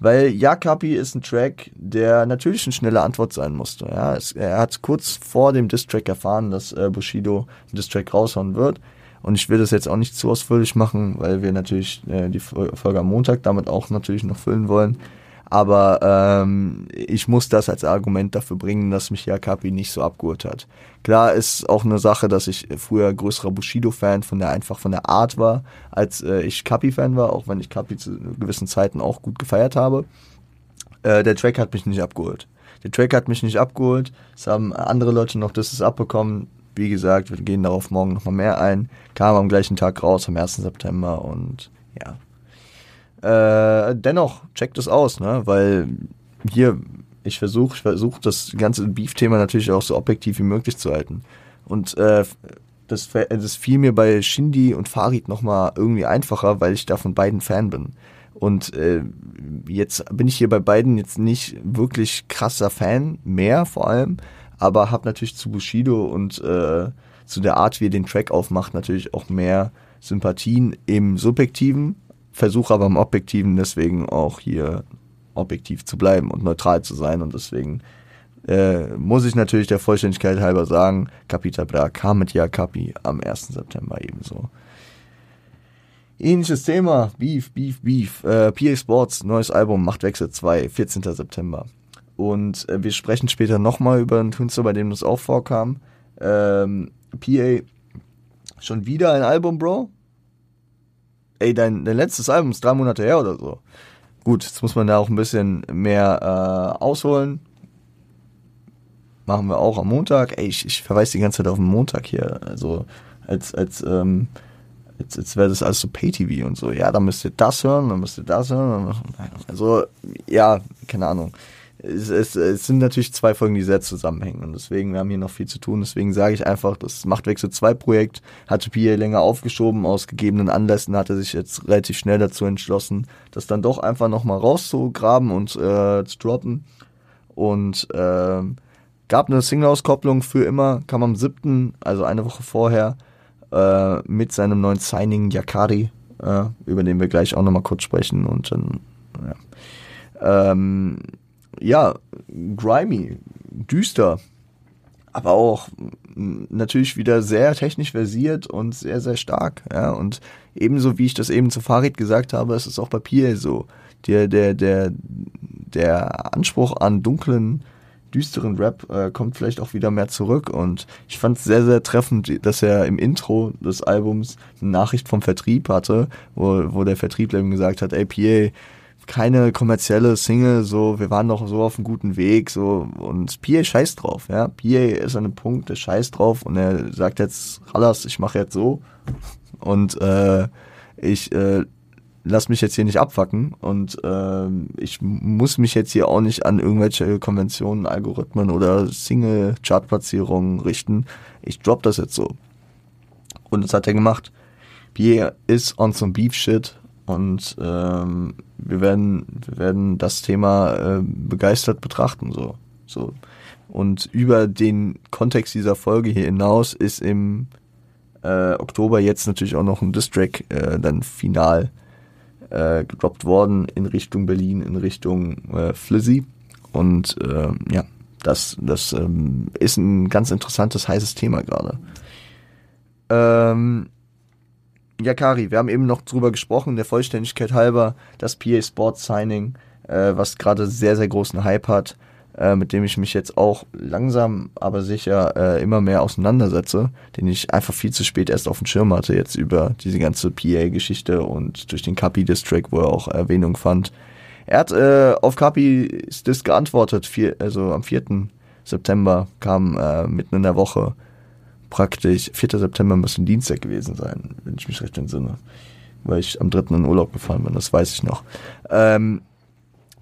Weil ja, Kapi ist ein Track, der natürlich eine schnelle Antwort sein musste. Ja, es, er hat kurz vor dem Distrack erfahren, dass äh, Bushido einen Distrack raushauen wird. Und ich will das jetzt auch nicht zu ausführlich machen, weil wir natürlich äh, die Folge am Montag damit auch natürlich noch füllen wollen. Aber ähm, ich muss das als Argument dafür bringen, dass mich ja Kapi nicht so abgeholt hat. Klar ist auch eine Sache, dass ich früher größerer Bushido-Fan von der einfach von der Art war, als äh, ich Kapi-Fan war, auch wenn ich Kapi zu gewissen Zeiten auch gut gefeiert habe. Äh, der Track hat mich nicht abgeholt. Der Track hat mich nicht abgeholt. Es haben andere Leute noch das abbekommen. Wie gesagt, wir gehen darauf morgen nochmal mehr ein. Kam am gleichen Tag raus, am 1. September und ja, äh, dennoch, checkt es aus, ne? Weil hier, ich versuche, ich versuche das ganze Beef-Thema natürlich auch so objektiv wie möglich zu halten. Und äh, das, das fiel mir bei Shindy und Farid nochmal irgendwie einfacher, weil ich da von beiden Fan bin. Und äh, jetzt bin ich hier bei beiden jetzt nicht wirklich krasser Fan, mehr vor allem, aber habe natürlich zu Bushido und äh, zu der Art, wie er den Track aufmacht, natürlich auch mehr Sympathien im Subjektiven, versuche aber im Objektiven deswegen auch hier objektiv zu bleiben und neutral zu sein und deswegen äh, muss ich natürlich der Vollständigkeit halber sagen, Capita Bra kam mit Ja Capi am 1. September ebenso. Ähnliches Thema, Beef, Beef, Beef. Äh, PA Sports, neues Album, Machtwechsel 2, 14. September. Und äh, wir sprechen später nochmal über einen Künstler, bei dem das auch vorkam. Ähm, PA, schon wieder ein Album, Bro? Ey, dein, dein letztes Album ist drei Monate her oder so. Gut, jetzt muss man da auch ein bisschen mehr äh, ausholen. Machen wir auch am Montag. Ey, ich, ich verweise die ganze Zeit auf den Montag hier. Also als, als, ähm, als, als wäre das alles so Pay-TV und so. Ja, dann müsst ihr das hören, dann müsst ihr das hören. Also, ja, keine Ahnung es, es, es sind natürlich zwei Folgen, die sehr zusammenhängen. Und deswegen, wir haben hier noch viel zu tun. Deswegen sage ich einfach, das Machtwechsel 2 Projekt hatte Pierre länger aufgeschoben. Aus gegebenen Anlässen hat er sich jetzt relativ schnell dazu entschlossen, das dann doch einfach nochmal rauszugraben und äh, zu droppen. Und äh, gab eine Single-Auskopplung für immer, kam am 7., also eine Woche vorher, äh, mit seinem neuen Signing Yakari, äh, über den wir gleich auch nochmal kurz sprechen. Und dann, ja. Ähm, ja, grimy, düster, aber auch natürlich wieder sehr technisch versiert und sehr, sehr stark. Ja, und ebenso wie ich das eben zu Farid gesagt habe, ist es auch bei Pierre so. Der, der, der, der Anspruch an dunklen, düsteren Rap äh, kommt vielleicht auch wieder mehr zurück und ich fand es sehr, sehr treffend, dass er im Intro des Albums eine Nachricht vom Vertrieb hatte, wo, wo der Vertriebler ihm gesagt hat, ey Pierre, keine kommerzielle Single, so, wir waren doch so auf einem guten Weg, so, und PA scheißt drauf, ja. PA ist an einem Punkt, der scheißt drauf und er sagt jetzt, Hallas, ich mache jetzt so und äh, ich äh, lass mich jetzt hier nicht abfacken und äh, ich muss mich jetzt hier auch nicht an irgendwelche Konventionen, Algorithmen oder Single-Chart-Platzierungen richten. Ich drop das jetzt so. Und das hat er gemacht. Pierre ist on some beef shit und ähm, wir werden, wir werden das Thema äh, begeistert betrachten. So. So. Und über den Kontext dieser Folge hier hinaus ist im äh, Oktober jetzt natürlich auch noch ein Distrack äh, dann final äh, gedroppt worden in Richtung Berlin, in Richtung äh, Flizzy. Und äh, ja, das, das ähm, ist ein ganz interessantes, heißes Thema gerade. Ähm, ja, Kari, wir haben eben noch drüber gesprochen, der Vollständigkeit halber, das PA Sports Signing, äh, was gerade sehr, sehr großen Hype hat, äh, mit dem ich mich jetzt auch langsam, aber sicher äh, immer mehr auseinandersetze, den ich einfach viel zu spät erst auf dem Schirm hatte, jetzt über diese ganze PA-Geschichte und durch den Kapi District, wo er auch Erwähnung fand. Er hat äh, auf Kapis Disc geantwortet, vier, also am 4. September kam äh, mitten in der Woche praktisch, 4. September müsste ein Dienstag gewesen sein, wenn ich mich recht entsinne. Weil ich am 3. in Urlaub gefahren bin, das weiß ich noch. Ähm,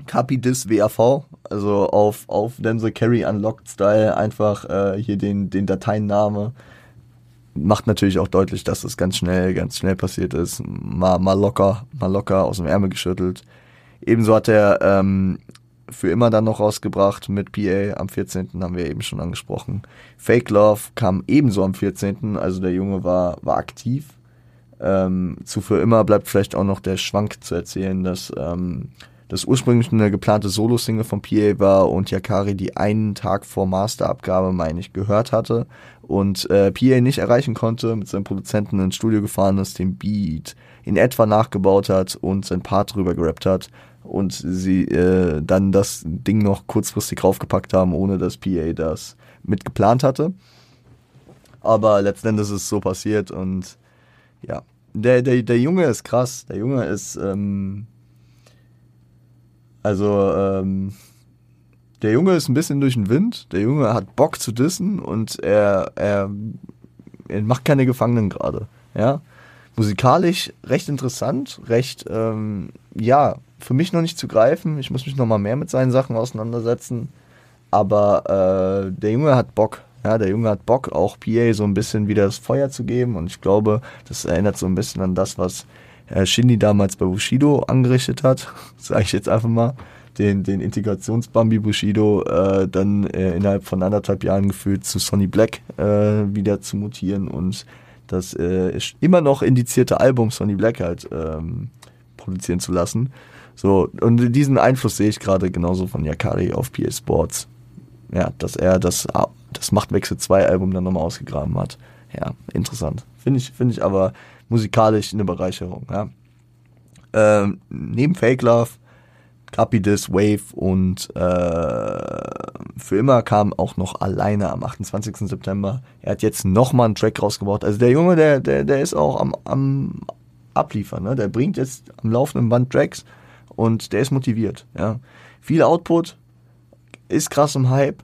Capidis WAV, also auf, auf Denzel Carry Unlocked Style einfach äh, hier den, den Dateienname. Macht natürlich auch deutlich, dass das ganz schnell, ganz schnell passiert ist. Mal, mal locker, mal locker aus dem Ärmel geschüttelt. Ebenso hat er ähm, für immer dann noch rausgebracht mit PA am 14. haben wir eben schon angesprochen. Fake Love kam ebenso am 14. Also der Junge war, war aktiv. Ähm, zu für immer bleibt vielleicht auch noch der Schwank zu erzählen, dass ähm, das ursprünglich eine geplante Solo-Single von PA war und Yakari die einen Tag vor Masterabgabe, meine ich, gehört hatte und äh, PA nicht erreichen konnte, mit seinem Produzenten ins Studio gefahren ist, den Beat in etwa nachgebaut hat und sein Part drüber gerappt hat und sie äh, dann das Ding noch kurzfristig raufgepackt haben, ohne dass PA das mitgeplant hatte. Aber letzten Endes ist es so passiert und ja, der, der, der Junge ist krass. Der Junge ist, ähm, also, ähm, der Junge ist ein bisschen durch den Wind. Der Junge hat Bock zu dissen und er, er, er macht keine Gefangenen gerade. Ja, musikalisch recht interessant, recht, ähm, ja, für mich noch nicht zu greifen. Ich muss mich noch mal mehr mit seinen Sachen auseinandersetzen. Aber äh, der Junge hat Bock. Ja, der Junge hat Bock, auch PA so ein bisschen wieder das Feuer zu geben. Und ich glaube, das erinnert so ein bisschen an das, was äh, Shindy damals bei Bushido angerichtet hat. Sage ich jetzt einfach mal. Den, den Integrationsbambi Bushido äh, dann äh, innerhalb von anderthalb Jahren gefühlt zu Sonny Black äh, wieder zu mutieren und das äh, immer noch indizierte Album Sonny Black halt ähm, produzieren zu lassen. So, und diesen Einfluss sehe ich gerade genauso von Yakari auf PS Sports. Ja, dass er das, das Machtwechsel 2 Album dann nochmal ausgegraben hat. Ja, interessant. Finde ich, finde ich aber musikalisch eine Bereicherung, ja. Ähm, neben Fake Love, Copy This, Wave und äh, für immer kam auch noch alleine am 28. September. Er hat jetzt nochmal einen Track rausgebracht. Also der Junge, der, der, der ist auch am, am Abliefern, ne? Der bringt jetzt am laufenden Band Tracks und der ist motiviert. Ja. Viel Output, ist krass im Hype.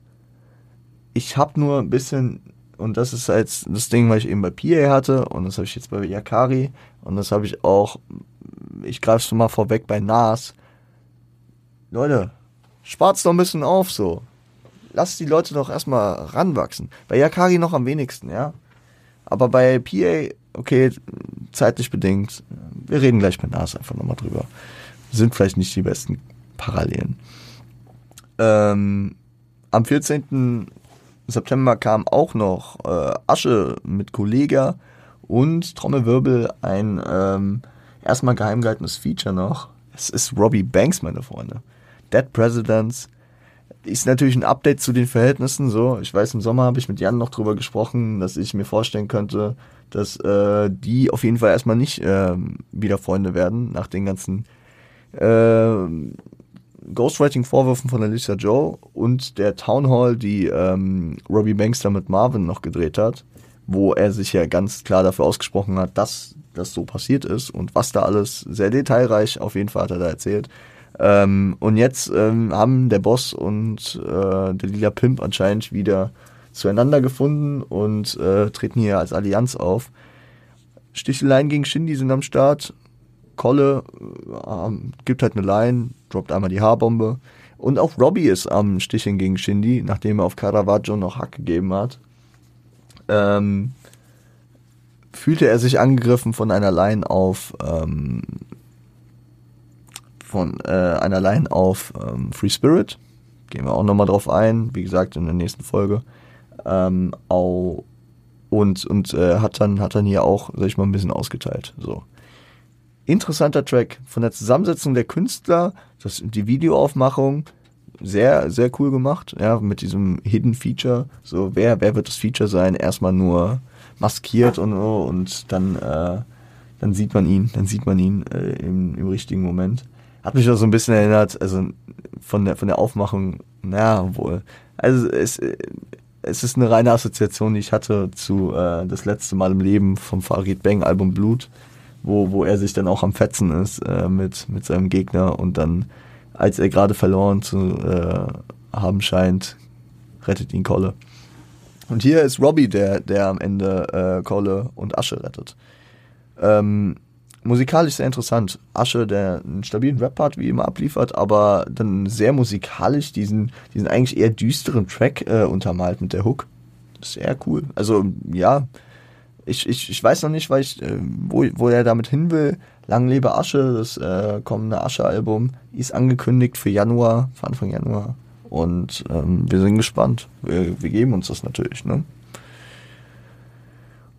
Ich habe nur ein bisschen, und das ist halt das Ding, was ich eben bei PA hatte, und das habe ich jetzt bei Yakari, und das habe ich auch, ich greife es mal vorweg bei Nas. Leute, spart's doch ein bisschen auf so. Lasst die Leute doch erstmal ranwachsen. Bei Yakari noch am wenigsten, ja. Aber bei PA, okay, zeitlich bedingt. Wir reden gleich bei Nas einfach nochmal drüber sind vielleicht nicht die besten Parallelen. Ähm, am 14. September kam auch noch äh, Asche mit Kollega und Trommelwirbel ein ähm, erstmal geheim gehaltenes Feature noch. Es ist Robbie Banks, meine Freunde. Dead Presidents ist natürlich ein Update zu den Verhältnissen. So, ich weiß, im Sommer habe ich mit Jan noch drüber gesprochen, dass ich mir vorstellen könnte, dass äh, die auf jeden Fall erstmal nicht äh, wieder Freunde werden nach den ganzen Ghostwriting-Vorwürfen von Alicia Joe und der Town Hall, die ähm, Robbie Banks da mit Marvin noch gedreht hat, wo er sich ja ganz klar dafür ausgesprochen hat, dass das so passiert ist und was da alles sehr detailreich auf jeden Fall hat er da erzählt. Ähm, und jetzt ähm, haben der Boss und äh, der lila Pimp anscheinend wieder zueinander gefunden und äh, treten hier als Allianz auf. Sticheleien gegen Shindy sind am Start. Kolle äh, gibt halt eine Line, droppt einmal die Haarbombe. Und auch Robbie ist am Sticheln gegen Shindy, nachdem er auf Caravaggio noch Hack gegeben hat. Ähm, fühlte er sich angegriffen von einer Line auf ähm, von äh, einer Line auf ähm, Free Spirit. Gehen wir auch nochmal drauf ein, wie gesagt, in der nächsten Folge. Ähm, au, und und äh, hat dann hat dann hier auch, sag ich mal, ein bisschen ausgeteilt. So interessanter Track von der Zusammensetzung der Künstler, das, die Videoaufmachung, sehr, sehr cool gemacht, ja, mit diesem Hidden Feature. So, wer, wer wird das Feature sein? Erstmal nur maskiert und und dann, äh, dann sieht man ihn, dann sieht man ihn äh, im, im richtigen Moment. Hat mich auch so ein bisschen erinnert, also von der, von der Aufmachung, naja, wohl. Also es, es ist eine reine Assoziation, die ich hatte zu äh, das letzte Mal im Leben vom Farid Bang Album Blut wo, wo er sich dann auch am Fetzen ist äh, mit, mit seinem Gegner und dann, als er gerade verloren zu äh, haben scheint, rettet ihn Kolle. Und hier ist Robbie, der, der am Ende äh, Kolle und Asche rettet. Ähm, musikalisch sehr interessant. Asche, der einen stabilen Rap-Part wie immer abliefert, aber dann sehr musikalisch diesen, diesen eigentlich eher düsteren Track äh, untermalt mit der Hook. Sehr cool. Also, ja, Ich, ich, ich weiß noch nicht, weil ich, äh, wo, wo er damit hin will. Lang lebe Asche, das äh, kommende Asche-Album, ist angekündigt für Januar, für Anfang Januar. Und ähm, wir sind gespannt. Wir, wir geben uns das natürlich, ne?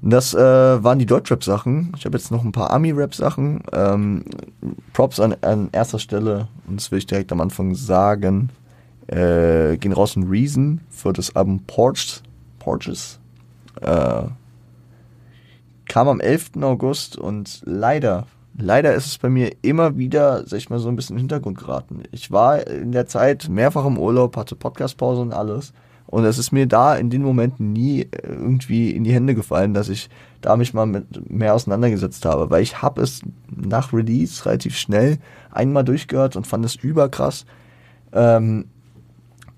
Das äh, waren die Deutschrap-Sachen. Ich habe jetzt noch ein paar Ami-Rap-Sachen. Ähm, Props an, an erster Stelle, und das will ich direkt am Anfang sagen, äh, gehen raus in Reason für das Album Porches. Porches. Äh, kam am 11. August und leider, leider ist es bei mir immer wieder, sag ich mal, so ein bisschen in den Hintergrund geraten. Ich war in der Zeit mehrfach im Urlaub, hatte Podcastpause und alles. Und es ist mir da in den Momenten nie äh, irgendwie in die Hände gefallen, dass ich da mich mal mit mehr auseinandergesetzt habe, weil ich habe es nach Release relativ schnell einmal durchgehört und fand es überkrass. Ähm,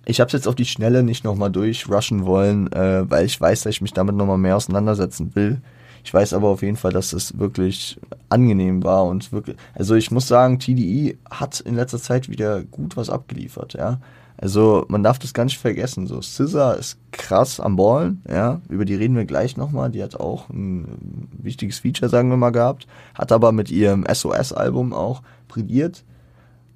ich habe es jetzt auf die Schnelle nicht nochmal durchrushen wollen, äh, weil ich weiß, dass ich mich damit nochmal mehr auseinandersetzen will. Ich weiß aber auf jeden Fall, dass es wirklich angenehm war und wirklich, also ich muss sagen, TDE hat in letzter Zeit wieder gut was abgeliefert, ja. Also man darf das gar nicht vergessen. So, Scissor ist krass am Ballen, ja. Über die reden wir gleich nochmal. Die hat auch ein wichtiges Feature, sagen wir mal, gehabt. Hat aber mit ihrem SOS-Album auch brilliert.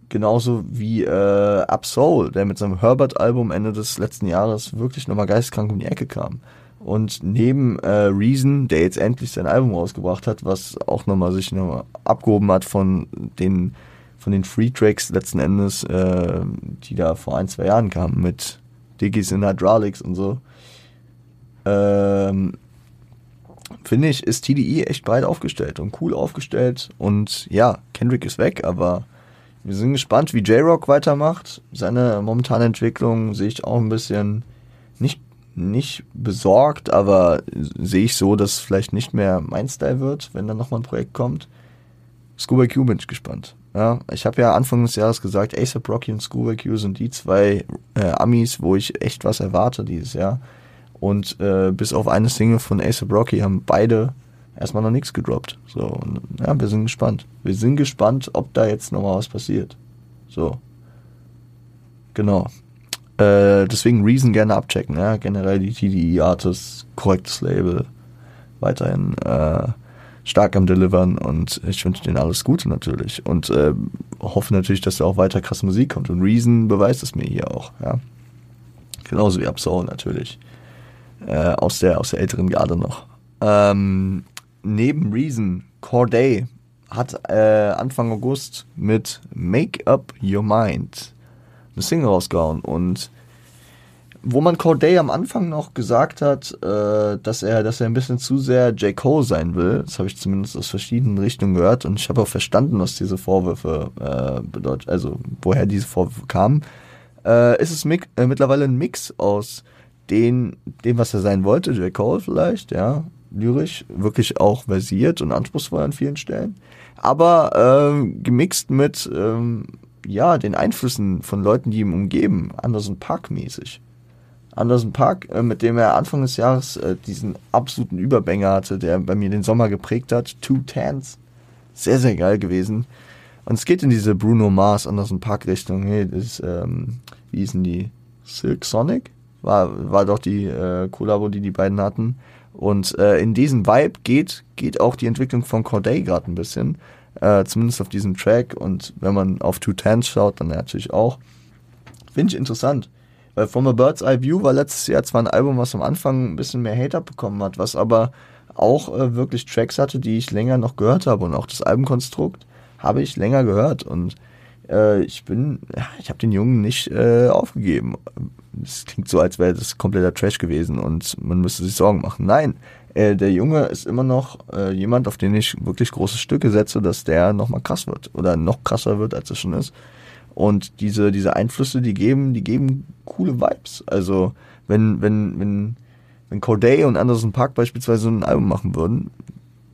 Genauso wie äh, Absol, der mit seinem Herbert-Album Ende des letzten Jahres wirklich nochmal geistkrank um die Ecke kam. Und neben äh, Reason, der jetzt endlich sein Album rausgebracht hat, was auch nochmal sich nochmal abgehoben hat von den von den Free Tracks letzten Endes, äh, die da vor ein, zwei Jahren kamen mit Diggies in Hydraulics und so. Ähm, Finde ich, ist TDE echt breit aufgestellt und cool aufgestellt. Und ja, Kendrick ist weg, aber wir sind gespannt, wie J-Rock weitermacht. Seine momentane Entwicklung sehe ich auch ein bisschen nicht, besorgt, aber sehe ich so, dass vielleicht nicht mehr mein Style wird, wenn dann nochmal ein Projekt kommt. Scuba Q bin ich gespannt. Ja, ich habe ja Anfang des Jahres gesagt, ASAP Rocky und Schoolboy Q sind die zwei äh, Amis, wo ich echt was erwarte dieses Jahr. Und äh, bis auf eine Single von ASAP Rocky haben beide erstmal noch nichts gedroppt. So, und, ja, wir sind gespannt. Wir sind gespannt, ob da jetzt nochmal was passiert. So. Genau. Äh, deswegen Reason gerne abchecken, ja. Generell die TDE Artists, korrektes Label. Weiterhin äh, stark am Delivern und ich wünsche denen alles Gute natürlich und äh, hoffe natürlich, dass da auch weiter krasse Musik kommt und Reason beweist es mir hier auch, ja. Genauso wie Absol natürlich. Äh, aus der aus der älteren Garde noch. Ähm, neben Reason, Corday hat äh, Anfang August mit Make Up Your Mind eine Single rausgehauen und wo man Corday am Anfang noch gesagt hat, äh, dass er, dass er ein bisschen zu sehr J. Cole sein will, das habe ich zumindest aus verschiedenen Richtungen gehört und ich habe auch verstanden, was diese Vorwürfe äh, bedeutet, also woher diese Vorwürfe kamen. Äh, ist es mit, äh, mittlerweile ein Mix aus den, dem, was er sein wollte, J. Cole vielleicht, ja, lyrisch, wirklich auch versiert und anspruchsvoll an vielen Stellen, aber äh, gemixt mit ähm, ja, den Einflüssen von Leuten, die ihn umgeben, Anderson Park mäßig. Anderson Park, äh, mit dem er Anfang des Jahres äh, diesen absoluten Überbänger hatte, der bei mir den Sommer geprägt hat. Two Tans. Sehr, sehr geil gewesen. Und es geht in diese Bruno Mars Anderson Park Richtung. Hey, das ähm, wie hießen die? Silk Sonic? War, war doch die äh, Kollabo, die die beiden hatten. Und äh, in diesen Vibe geht, geht auch die Entwicklung von Corday gerade ein bisschen. Äh, zumindest auf diesem Track. Und wenn man auf Two Tans schaut, dann natürlich auch. Finde ich interessant. Weil From a Bird's Eye View war letztes Jahr zwar ein Album, was am Anfang ein bisschen mehr Hater bekommen hat, was aber auch äh, wirklich Tracks hatte, die ich länger noch gehört habe und auch das Albumkonstrukt habe ich länger gehört und äh, ich bin, ja, ich habe den Jungen nicht äh, aufgegeben. Es klingt so, als wäre das kompletter Trash gewesen und man müsste sich Sorgen machen. Nein, äh, der Junge ist immer noch äh, jemand, auf den ich wirklich große Stücke setze, dass der nochmal krass wird oder noch krasser wird, als er schon ist. Und diese, diese Einflüsse, die geben, die geben coole Vibes. Also, wenn, wenn, wenn, wenn Corday und Anderson Park beispielsweise ein Album machen würden,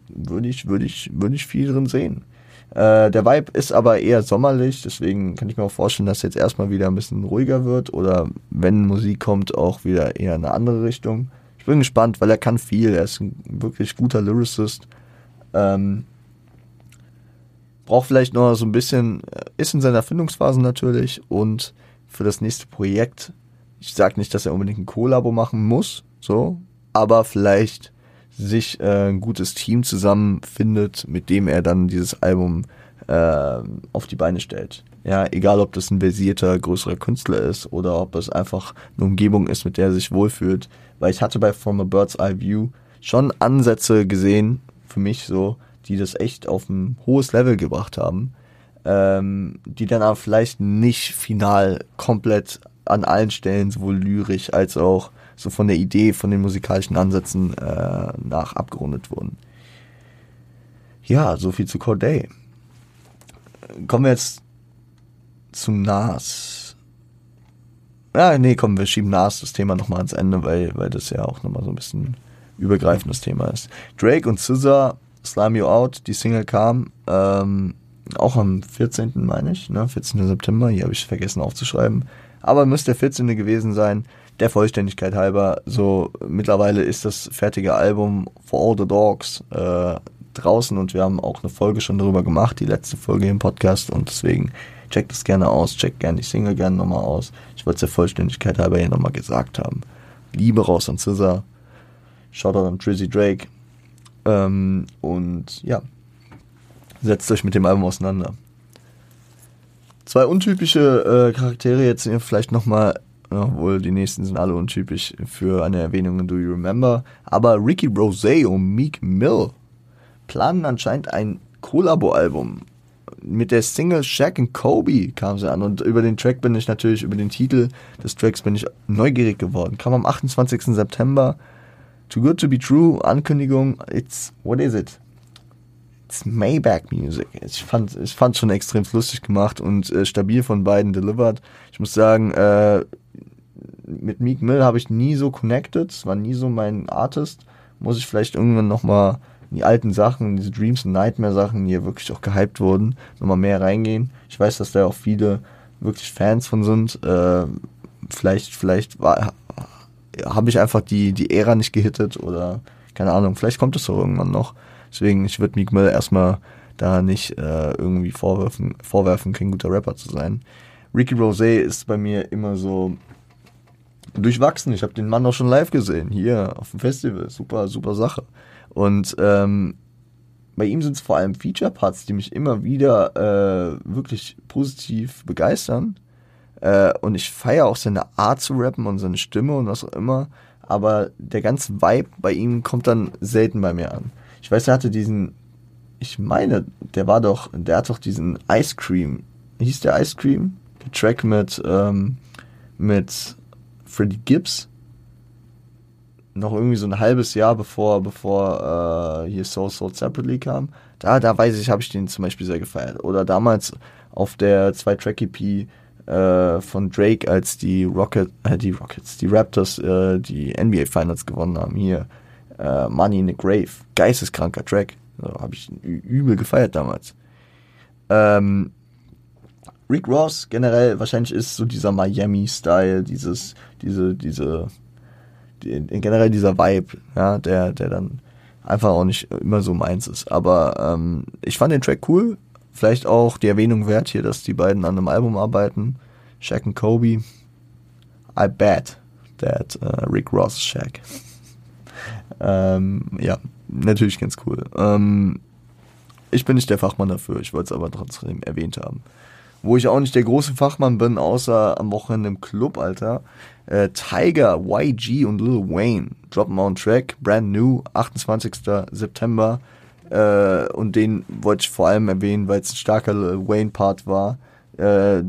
würde ich, würde ich, würde ich viel drin sehen. Äh, der Vibe ist aber eher sommerlich, deswegen kann ich mir auch vorstellen, dass jetzt erstmal wieder ein bisschen ruhiger wird oder wenn Musik kommt, auch wieder eher in eine andere Richtung. Ich bin gespannt, weil er kann viel, er ist ein wirklich guter Lyricist. Ähm, braucht vielleicht noch so ein bisschen, äh, ist in seiner Findungsphase natürlich und für das nächste Projekt, ich sage nicht, dass er unbedingt ein Kollabo machen muss, so, aber vielleicht sich äh, ein gutes Team zusammenfindet, mit dem er dann dieses Album äh, auf die Beine stellt. Ja, egal ob das ein versierter, größerer Künstler ist oder ob es einfach eine Umgebung ist, mit der er sich wohlfühlt. Weil ich hatte bei From a Bird's Eye View schon Ansätze gesehen, für mich so, die das echt auf ein hohes Level gebracht haben, ähm, die dann aber vielleicht nicht final komplett an allen Stellen sowohl lyrisch als auch so von der Idee, von den musikalischen Ansätzen äh, nach abgerundet wurden. Ja, so viel zu Corday. Kommen wir jetzt zu Nas. Ja, nee, komm, wir schieben Nas das Thema nochmal ans Ende, weil, weil das ja auch nochmal so ein bisschen übergreifendes Thema ist. Drake und SZA, Slime You Out, die Single kam, ähm, auch am 14. meine ich, ne, 14. September, hier habe ich vergessen aufzuschreiben. Aber müsste der 14. gewesen sein, der Vollständigkeit halber. So, mittlerweile ist das fertige Album For All the Dogs äh, draußen und wir haben auch eine Folge schon darüber gemacht, die letzte Folge im Podcast und deswegen checkt das gerne aus, checkt gerne die Single gerne nochmal aus. Ich wollte es der Vollständigkeit halber hier nochmal gesagt haben. Liebe raus an Scissor. Shoutout an Trizzy Drake. Ähm, und ja, setzt euch mit dem Album auseinander. Zwei untypische äh, Charaktere jetzt vielleicht nochmal, obwohl die nächsten sind alle untypisch für eine Erwähnung in Do You Remember, aber Ricky Rosé und Meek Mill planen anscheinend ein Kollabo-Album. Mit der Single Shaq and Kobe kam sie an und über den Track bin ich natürlich, über den Titel des Tracks bin ich neugierig geworden. Kam am 28. September. Too Good to Be True, Ankündigung, it's, what is it? It's Maybach Music. Ich fand, ich fand schon extrem lustig gemacht und äh, stabil von beiden delivered. Ich muss sagen, äh, mit Meek Mill habe ich nie so connected. Es war nie so mein Artist. Muss ich vielleicht irgendwann nochmal die alten Sachen, diese Dreams and Nightmare Sachen, die ja wirklich auch gehypt wurden, nochmal mehr reingehen. Ich weiß, dass da auch viele wirklich Fans von sind. Äh, vielleicht, vielleicht habe ich einfach die, die Ära nicht gehittet oder keine Ahnung, vielleicht kommt es doch irgendwann noch. Deswegen, ich würde Meek Mill erstmal da nicht äh, irgendwie vorwerfen, vorwerfen, kein guter Rapper zu sein. Ricky Rosé ist bei mir immer so durchwachsen. Ich habe den Mann auch schon live gesehen, hier auf dem Festival. Super, super Sache. Und ähm, bei ihm sind es vor allem Feature-Parts, die mich immer wieder äh, wirklich positiv begeistern. Äh, und ich feiere auch seine Art zu rappen und seine Stimme und was auch immer. Aber der ganze Vibe bei ihm kommt dann selten bei mir an. Ich weiß, er hatte diesen, ich meine, der war doch, der hat doch diesen Ice Cream. Hieß der Ice Cream? Der Track mit, ähm, mit Freddie Gibbs noch irgendwie so ein halbes Jahr bevor, bevor äh, hier Soul Soul Separately kam. Da, da weiß ich, habe ich den zum Beispiel sehr gefeiert. Oder damals auf der zwei Track EP äh, von Drake, als die Rocket, äh, die Rockets, die Raptors äh, die NBA Finals gewonnen haben. Hier äh, Money in the Grave, geisteskranker Track, also, habe ich übel gefeiert damals. Ähm, Rick Ross generell wahrscheinlich ist so dieser Miami-Style, dieses, diese, diese generell dieser Vibe, ja, der, der dann einfach auch nicht immer so meins ist. Aber ähm, ich fand den Track cool. Vielleicht auch die Erwähnung wert hier, dass die beiden an einem Album arbeiten. Shaq und Kobe. I bet that uh, Rick Ross Shaq. ähm, ja, natürlich ganz cool. Ähm, ich bin nicht der Fachmann dafür, ich wollte es aber trotzdem erwähnt haben. Wo ich auch nicht der große Fachmann bin, außer am Wochenende im Club, Alter, äh, Tiger, YG und Lil Wayne droppen einen Track, brand new, 28. September. Äh, und den wollte ich vor allem erwähnen, weil es ein starker Wayne-Part war, äh,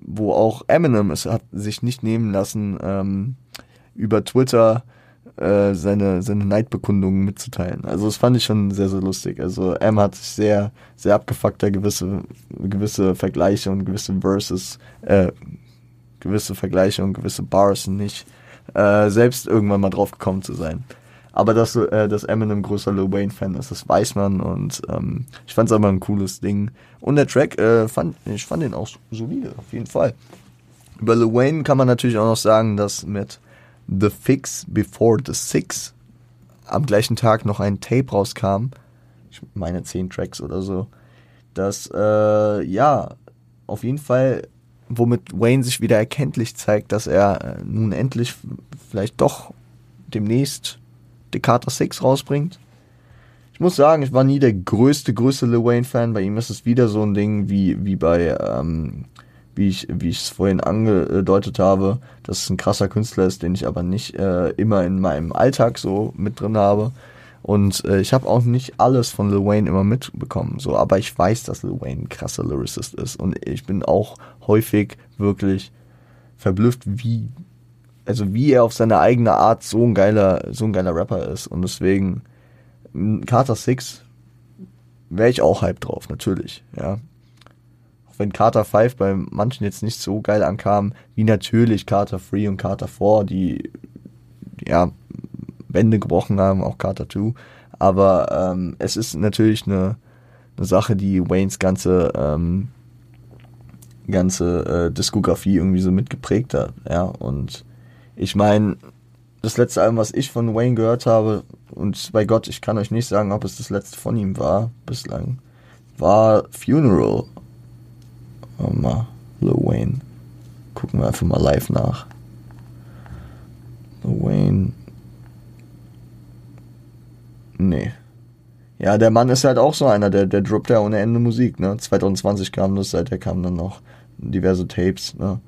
wo auch Eminem es hat sich nicht nehmen lassen, ähm, über Twitter äh, seine, seine Neidbekundungen mitzuteilen. Also das fand ich schon sehr, sehr lustig. Also M hat sich sehr, sehr abgefuckt, da gewisse, gewisse Vergleiche und gewisse Verses, äh, gewisse Vergleiche und gewisse Bars nicht äh, selbst irgendwann mal drauf gekommen zu sein. Aber dass, äh, dass Eminem größer Lil Wayne-Fan ist, das weiß man und ähm, ich fand es aber ein cooles Ding. Und der Track, äh, fand, ich fand den auch solide, auf jeden Fall. Über Lil Wayne kann man natürlich auch noch sagen, dass mit The Fix Before the Six am gleichen Tag noch ein Tape rauskam, ich meine zehn Tracks oder so, dass äh, ja auf jeden Fall womit Wayne sich wieder erkenntlich zeigt, dass er äh, nun endlich vielleicht doch demnächst Carter 6 rausbringt. Ich muss sagen, ich war nie der größte, größte Lil Wayne-Fan. Bei ihm ist es wieder so ein Ding wie, wie bei, ähm, wie ich, wie ich es vorhin angedeutet habe, dass es ein krasser Künstler ist, den ich aber nicht äh, immer in meinem Alltag so mit drin habe. Und äh, ich habe auch nicht alles von Lil Wayne immer mitbekommen, so, aber ich weiß, dass Lil Wayne ein krasser Lyricist ist. Und ich bin auch häufig wirklich verblüfft, wie, also wie er auf seine eigene Art so ein geiler, so ein geiler Rapper ist. Und deswegen, Carter 6 wäre ich auch hype drauf, natürlich, ja. Auch wenn Carter 5 bei manchen jetzt nicht so geil ankam, wie natürlich Carter 3 und Carter 4, die, ja, Wände gebrochen haben, auch Carter 2. Aber ähm, es ist natürlich eine, eine Sache, die Waynes ganze, ähm, ganze äh, Diskografie irgendwie so mitgeprägt hat. Ja, und ich meine, das letzte Album, was ich von Wayne gehört habe, und bei Gott, ich kann euch nicht sagen, ob es das letzte von ihm war, bislang, war Funeral. Oh mal, Lil Wayne. Gucken wir einfach mal live nach. Lil Wayne Nee. Ja, der Mann ist halt auch so einer, der, der droppt ja ohne Ende Musik, ne? 2020 kam das, seither kamen dann noch diverse Tapes, ne?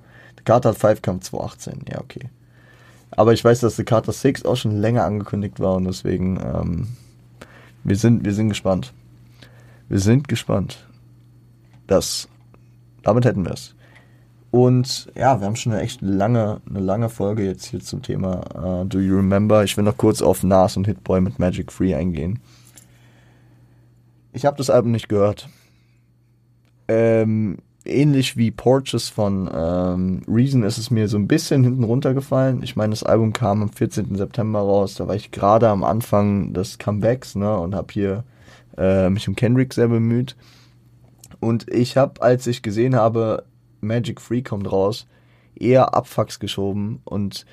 Carter 5 kam 2018, ja, okay. Aber ich weiß, dass The Carter 6 auch schon länger angekündigt war und deswegen, ähm, wir sind, wir sind gespannt. Wir sind gespannt. Das, damit hätten wir es. Und ja, wir haben schon eine echt lange, eine lange Folge jetzt hier zum Thema uh, Do You Remember. Ich will noch kurz auf Nas und Hitboy mit Magic Free eingehen. Ich habe das Album nicht gehört. Ähm, ähnlich wie Porches von ähm, Reason ist es mir so ein bisschen hinten runtergefallen. Ich meine, das Album kam am 14. September raus. Da war ich gerade am Anfang des Comebacks ne, und habe hier äh, mich um Kendrick sehr bemüht. Und ich habe, als ich gesehen habe, Magic Free kommt raus, eher Abfucks geschoben. Und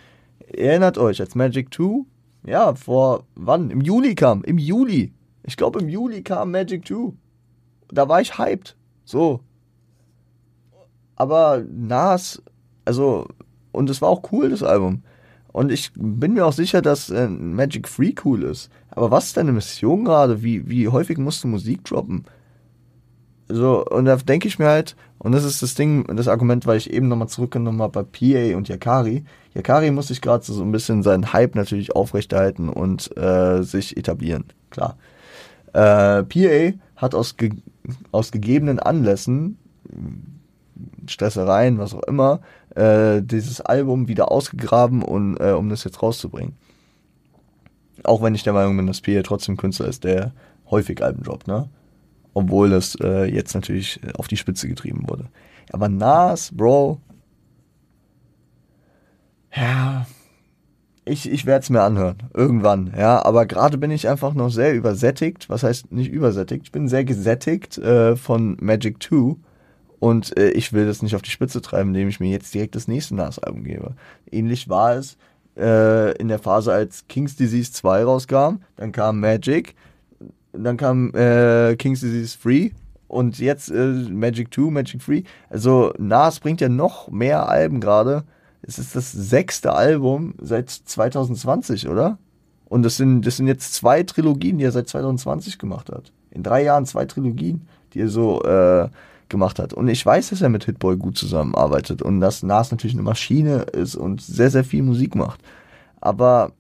erinnert euch, als Magic 2, ja, vor wann? Im Juli kam, im Juli. Ich glaube, im Juli kam Magic 2. Da war ich hyped. So. Aber Nas, also, und es war auch cool, das Album. Und ich bin mir auch sicher, dass äh, Magic Free cool ist. Aber was ist deine Mission gerade? Wie, wie häufig musst du Musik droppen? So, und da denke ich mir halt, und das ist das Ding, das Argument, weil ich eben nochmal zurückgenommen habe bei PA und Yakari. Yakari muss sich gerade so ein bisschen seinen Hype natürlich aufrechterhalten und äh, sich etablieren, klar. Äh, PA hat aus, ge aus gegebenen Anlässen, Stressereien, was auch immer, äh, dieses Album wieder ausgegraben, und, äh, um das jetzt rauszubringen. Auch wenn ich der Meinung bin, dass PA trotzdem Künstler ist, der häufig Alben droppt, ne? obwohl das äh, jetzt natürlich auf die Spitze getrieben wurde. Aber Nas, Bro, ja, ich, ich werde es mir anhören, irgendwann, ja, aber gerade bin ich einfach noch sehr übersättigt, was heißt nicht übersättigt, ich bin sehr gesättigt äh, von Magic 2 und äh, ich will das nicht auf die Spitze treiben, indem ich mir jetzt direkt das nächste Nas-Album gebe. Ähnlich war es äh, in der Phase, als King's Disease 2 rauskam, dann kam Magic, dann kam äh, King's Disease Free und jetzt äh, Magic 2, Magic 3. Also Nas bringt ja noch mehr Alben gerade. Es ist das sechste Album seit 2020, oder? Und das sind, das sind jetzt zwei Trilogien, die er seit 2020 gemacht hat. In drei Jahren zwei Trilogien, die er so äh, gemacht hat. Und ich weiß, dass er mit Hitboy gut zusammenarbeitet und dass Nas natürlich eine Maschine ist und sehr, sehr viel Musik macht. Aber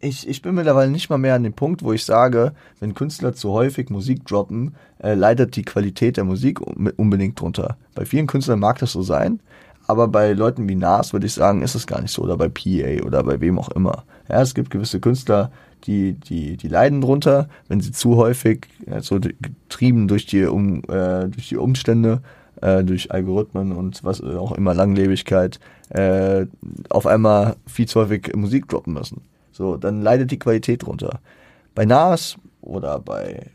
ich, ich bin mittlerweile nicht mal mehr an dem Punkt, wo ich sage, wenn Künstler zu häufig Musik droppen, äh, leidet die Qualität der Musik unbedingt drunter. Bei vielen Künstlern mag das so sein, aber bei Leuten wie Nas würde ich sagen, ist es gar nicht so, oder bei PA oder bei wem auch immer. Ja, es gibt gewisse Künstler, die, die, die leiden drunter, wenn sie zu häufig, ja, so getrieben durch die, um, äh, durch die Umstände, äh, durch Algorithmen und was auch immer, Langlebigkeit, äh, auf einmal viel zu häufig Musik droppen müssen. So, dann leidet die Qualität runter. Bei NAS oder bei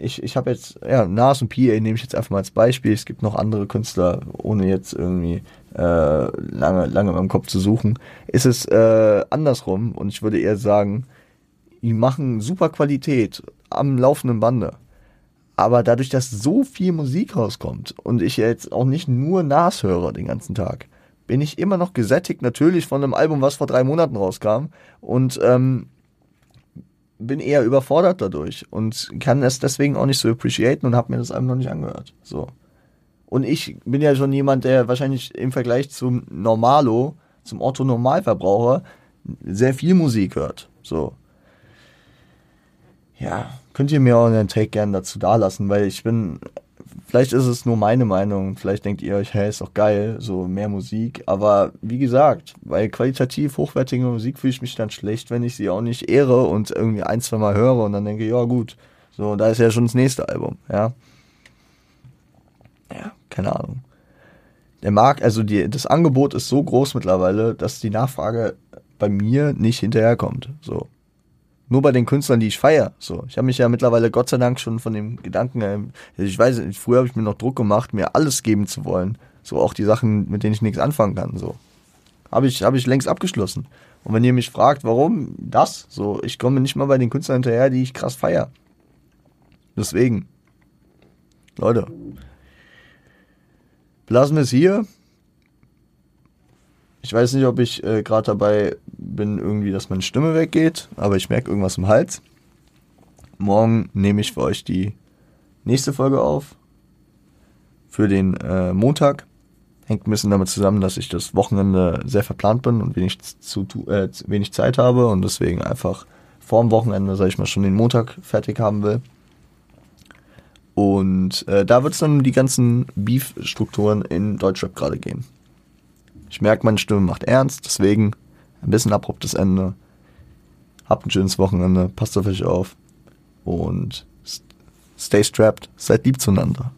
ich, ich habe jetzt, ja, NAS und PA nehme ich jetzt einfach mal als Beispiel. Es gibt noch andere Künstler, ohne jetzt irgendwie äh, lange, lange in meinem Kopf zu suchen. Ist es äh, andersrum und ich würde eher sagen, die machen super Qualität am laufenden Bande. Aber dadurch, dass so viel Musik rauskommt und ich jetzt auch nicht nur NAS höre den ganzen Tag, bin ich immer noch gesättigt, natürlich von einem Album, was vor drei Monaten rauskam. Und ähm, bin eher überfordert dadurch und kann es deswegen auch nicht so appreciaten und habe mir das Album noch nicht angehört. So. Und ich bin ja schon jemand, der wahrscheinlich im Vergleich zum Normalo, zum Otto Normalverbraucher, sehr viel Musik hört. So. Ja, könnt ihr mir auch einen Take gerne dazu dalassen, weil ich bin vielleicht ist es nur meine Meinung, vielleicht denkt ihr euch, hey, ist doch geil, so mehr Musik, aber wie gesagt, bei qualitativ hochwertiger Musik fühle ich mich dann schlecht, wenn ich sie auch nicht ehre und irgendwie ein, zwei Mal höre und dann denke, ja gut, so, da ist ja schon das nächste Album, ja. Ja, keine Ahnung. Der Markt, also die, das Angebot ist so groß mittlerweile, dass die Nachfrage bei mir nicht hinterherkommt, so nur bei den Künstlern, die ich feiere. So, ich habe mich ja mittlerweile Gott sei Dank schon von dem Gedanken, äh, ich weiß, früher habe ich mir noch Druck gemacht, mir alles geben zu wollen. So auch die Sachen, mit denen ich nichts anfangen kann. So habe ich habe ich längst abgeschlossen. Und wenn ihr mich fragt, warum das, so ich komme nicht mal bei den Künstlern hinterher, die ich krass feiere. Deswegen, Leute, belassen wir es hier. Ich weiß nicht, ob ich äh, gerade dabei bin, irgendwie, dass meine Stimme weggeht, aber ich merke irgendwas im Hals. Morgen nehme ich für euch die nächste Folge auf. Für den äh, Montag. Hängt ein bisschen damit zusammen, dass ich das Wochenende sehr verplant bin und wenig, zu, äh, wenig Zeit habe und deswegen einfach vorm Wochenende, sag ich mal, schon den Montag fertig haben will. Und äh, da wird es dann um die ganzen Beef-Strukturen in Deutschrap gerade gehen. Ich merke, meine Stimme macht ernst, deswegen ein bisschen abruptes Ende. Habt ein schönes Wochenende, passt auf euch auf und stay strapped, seid lieb zueinander.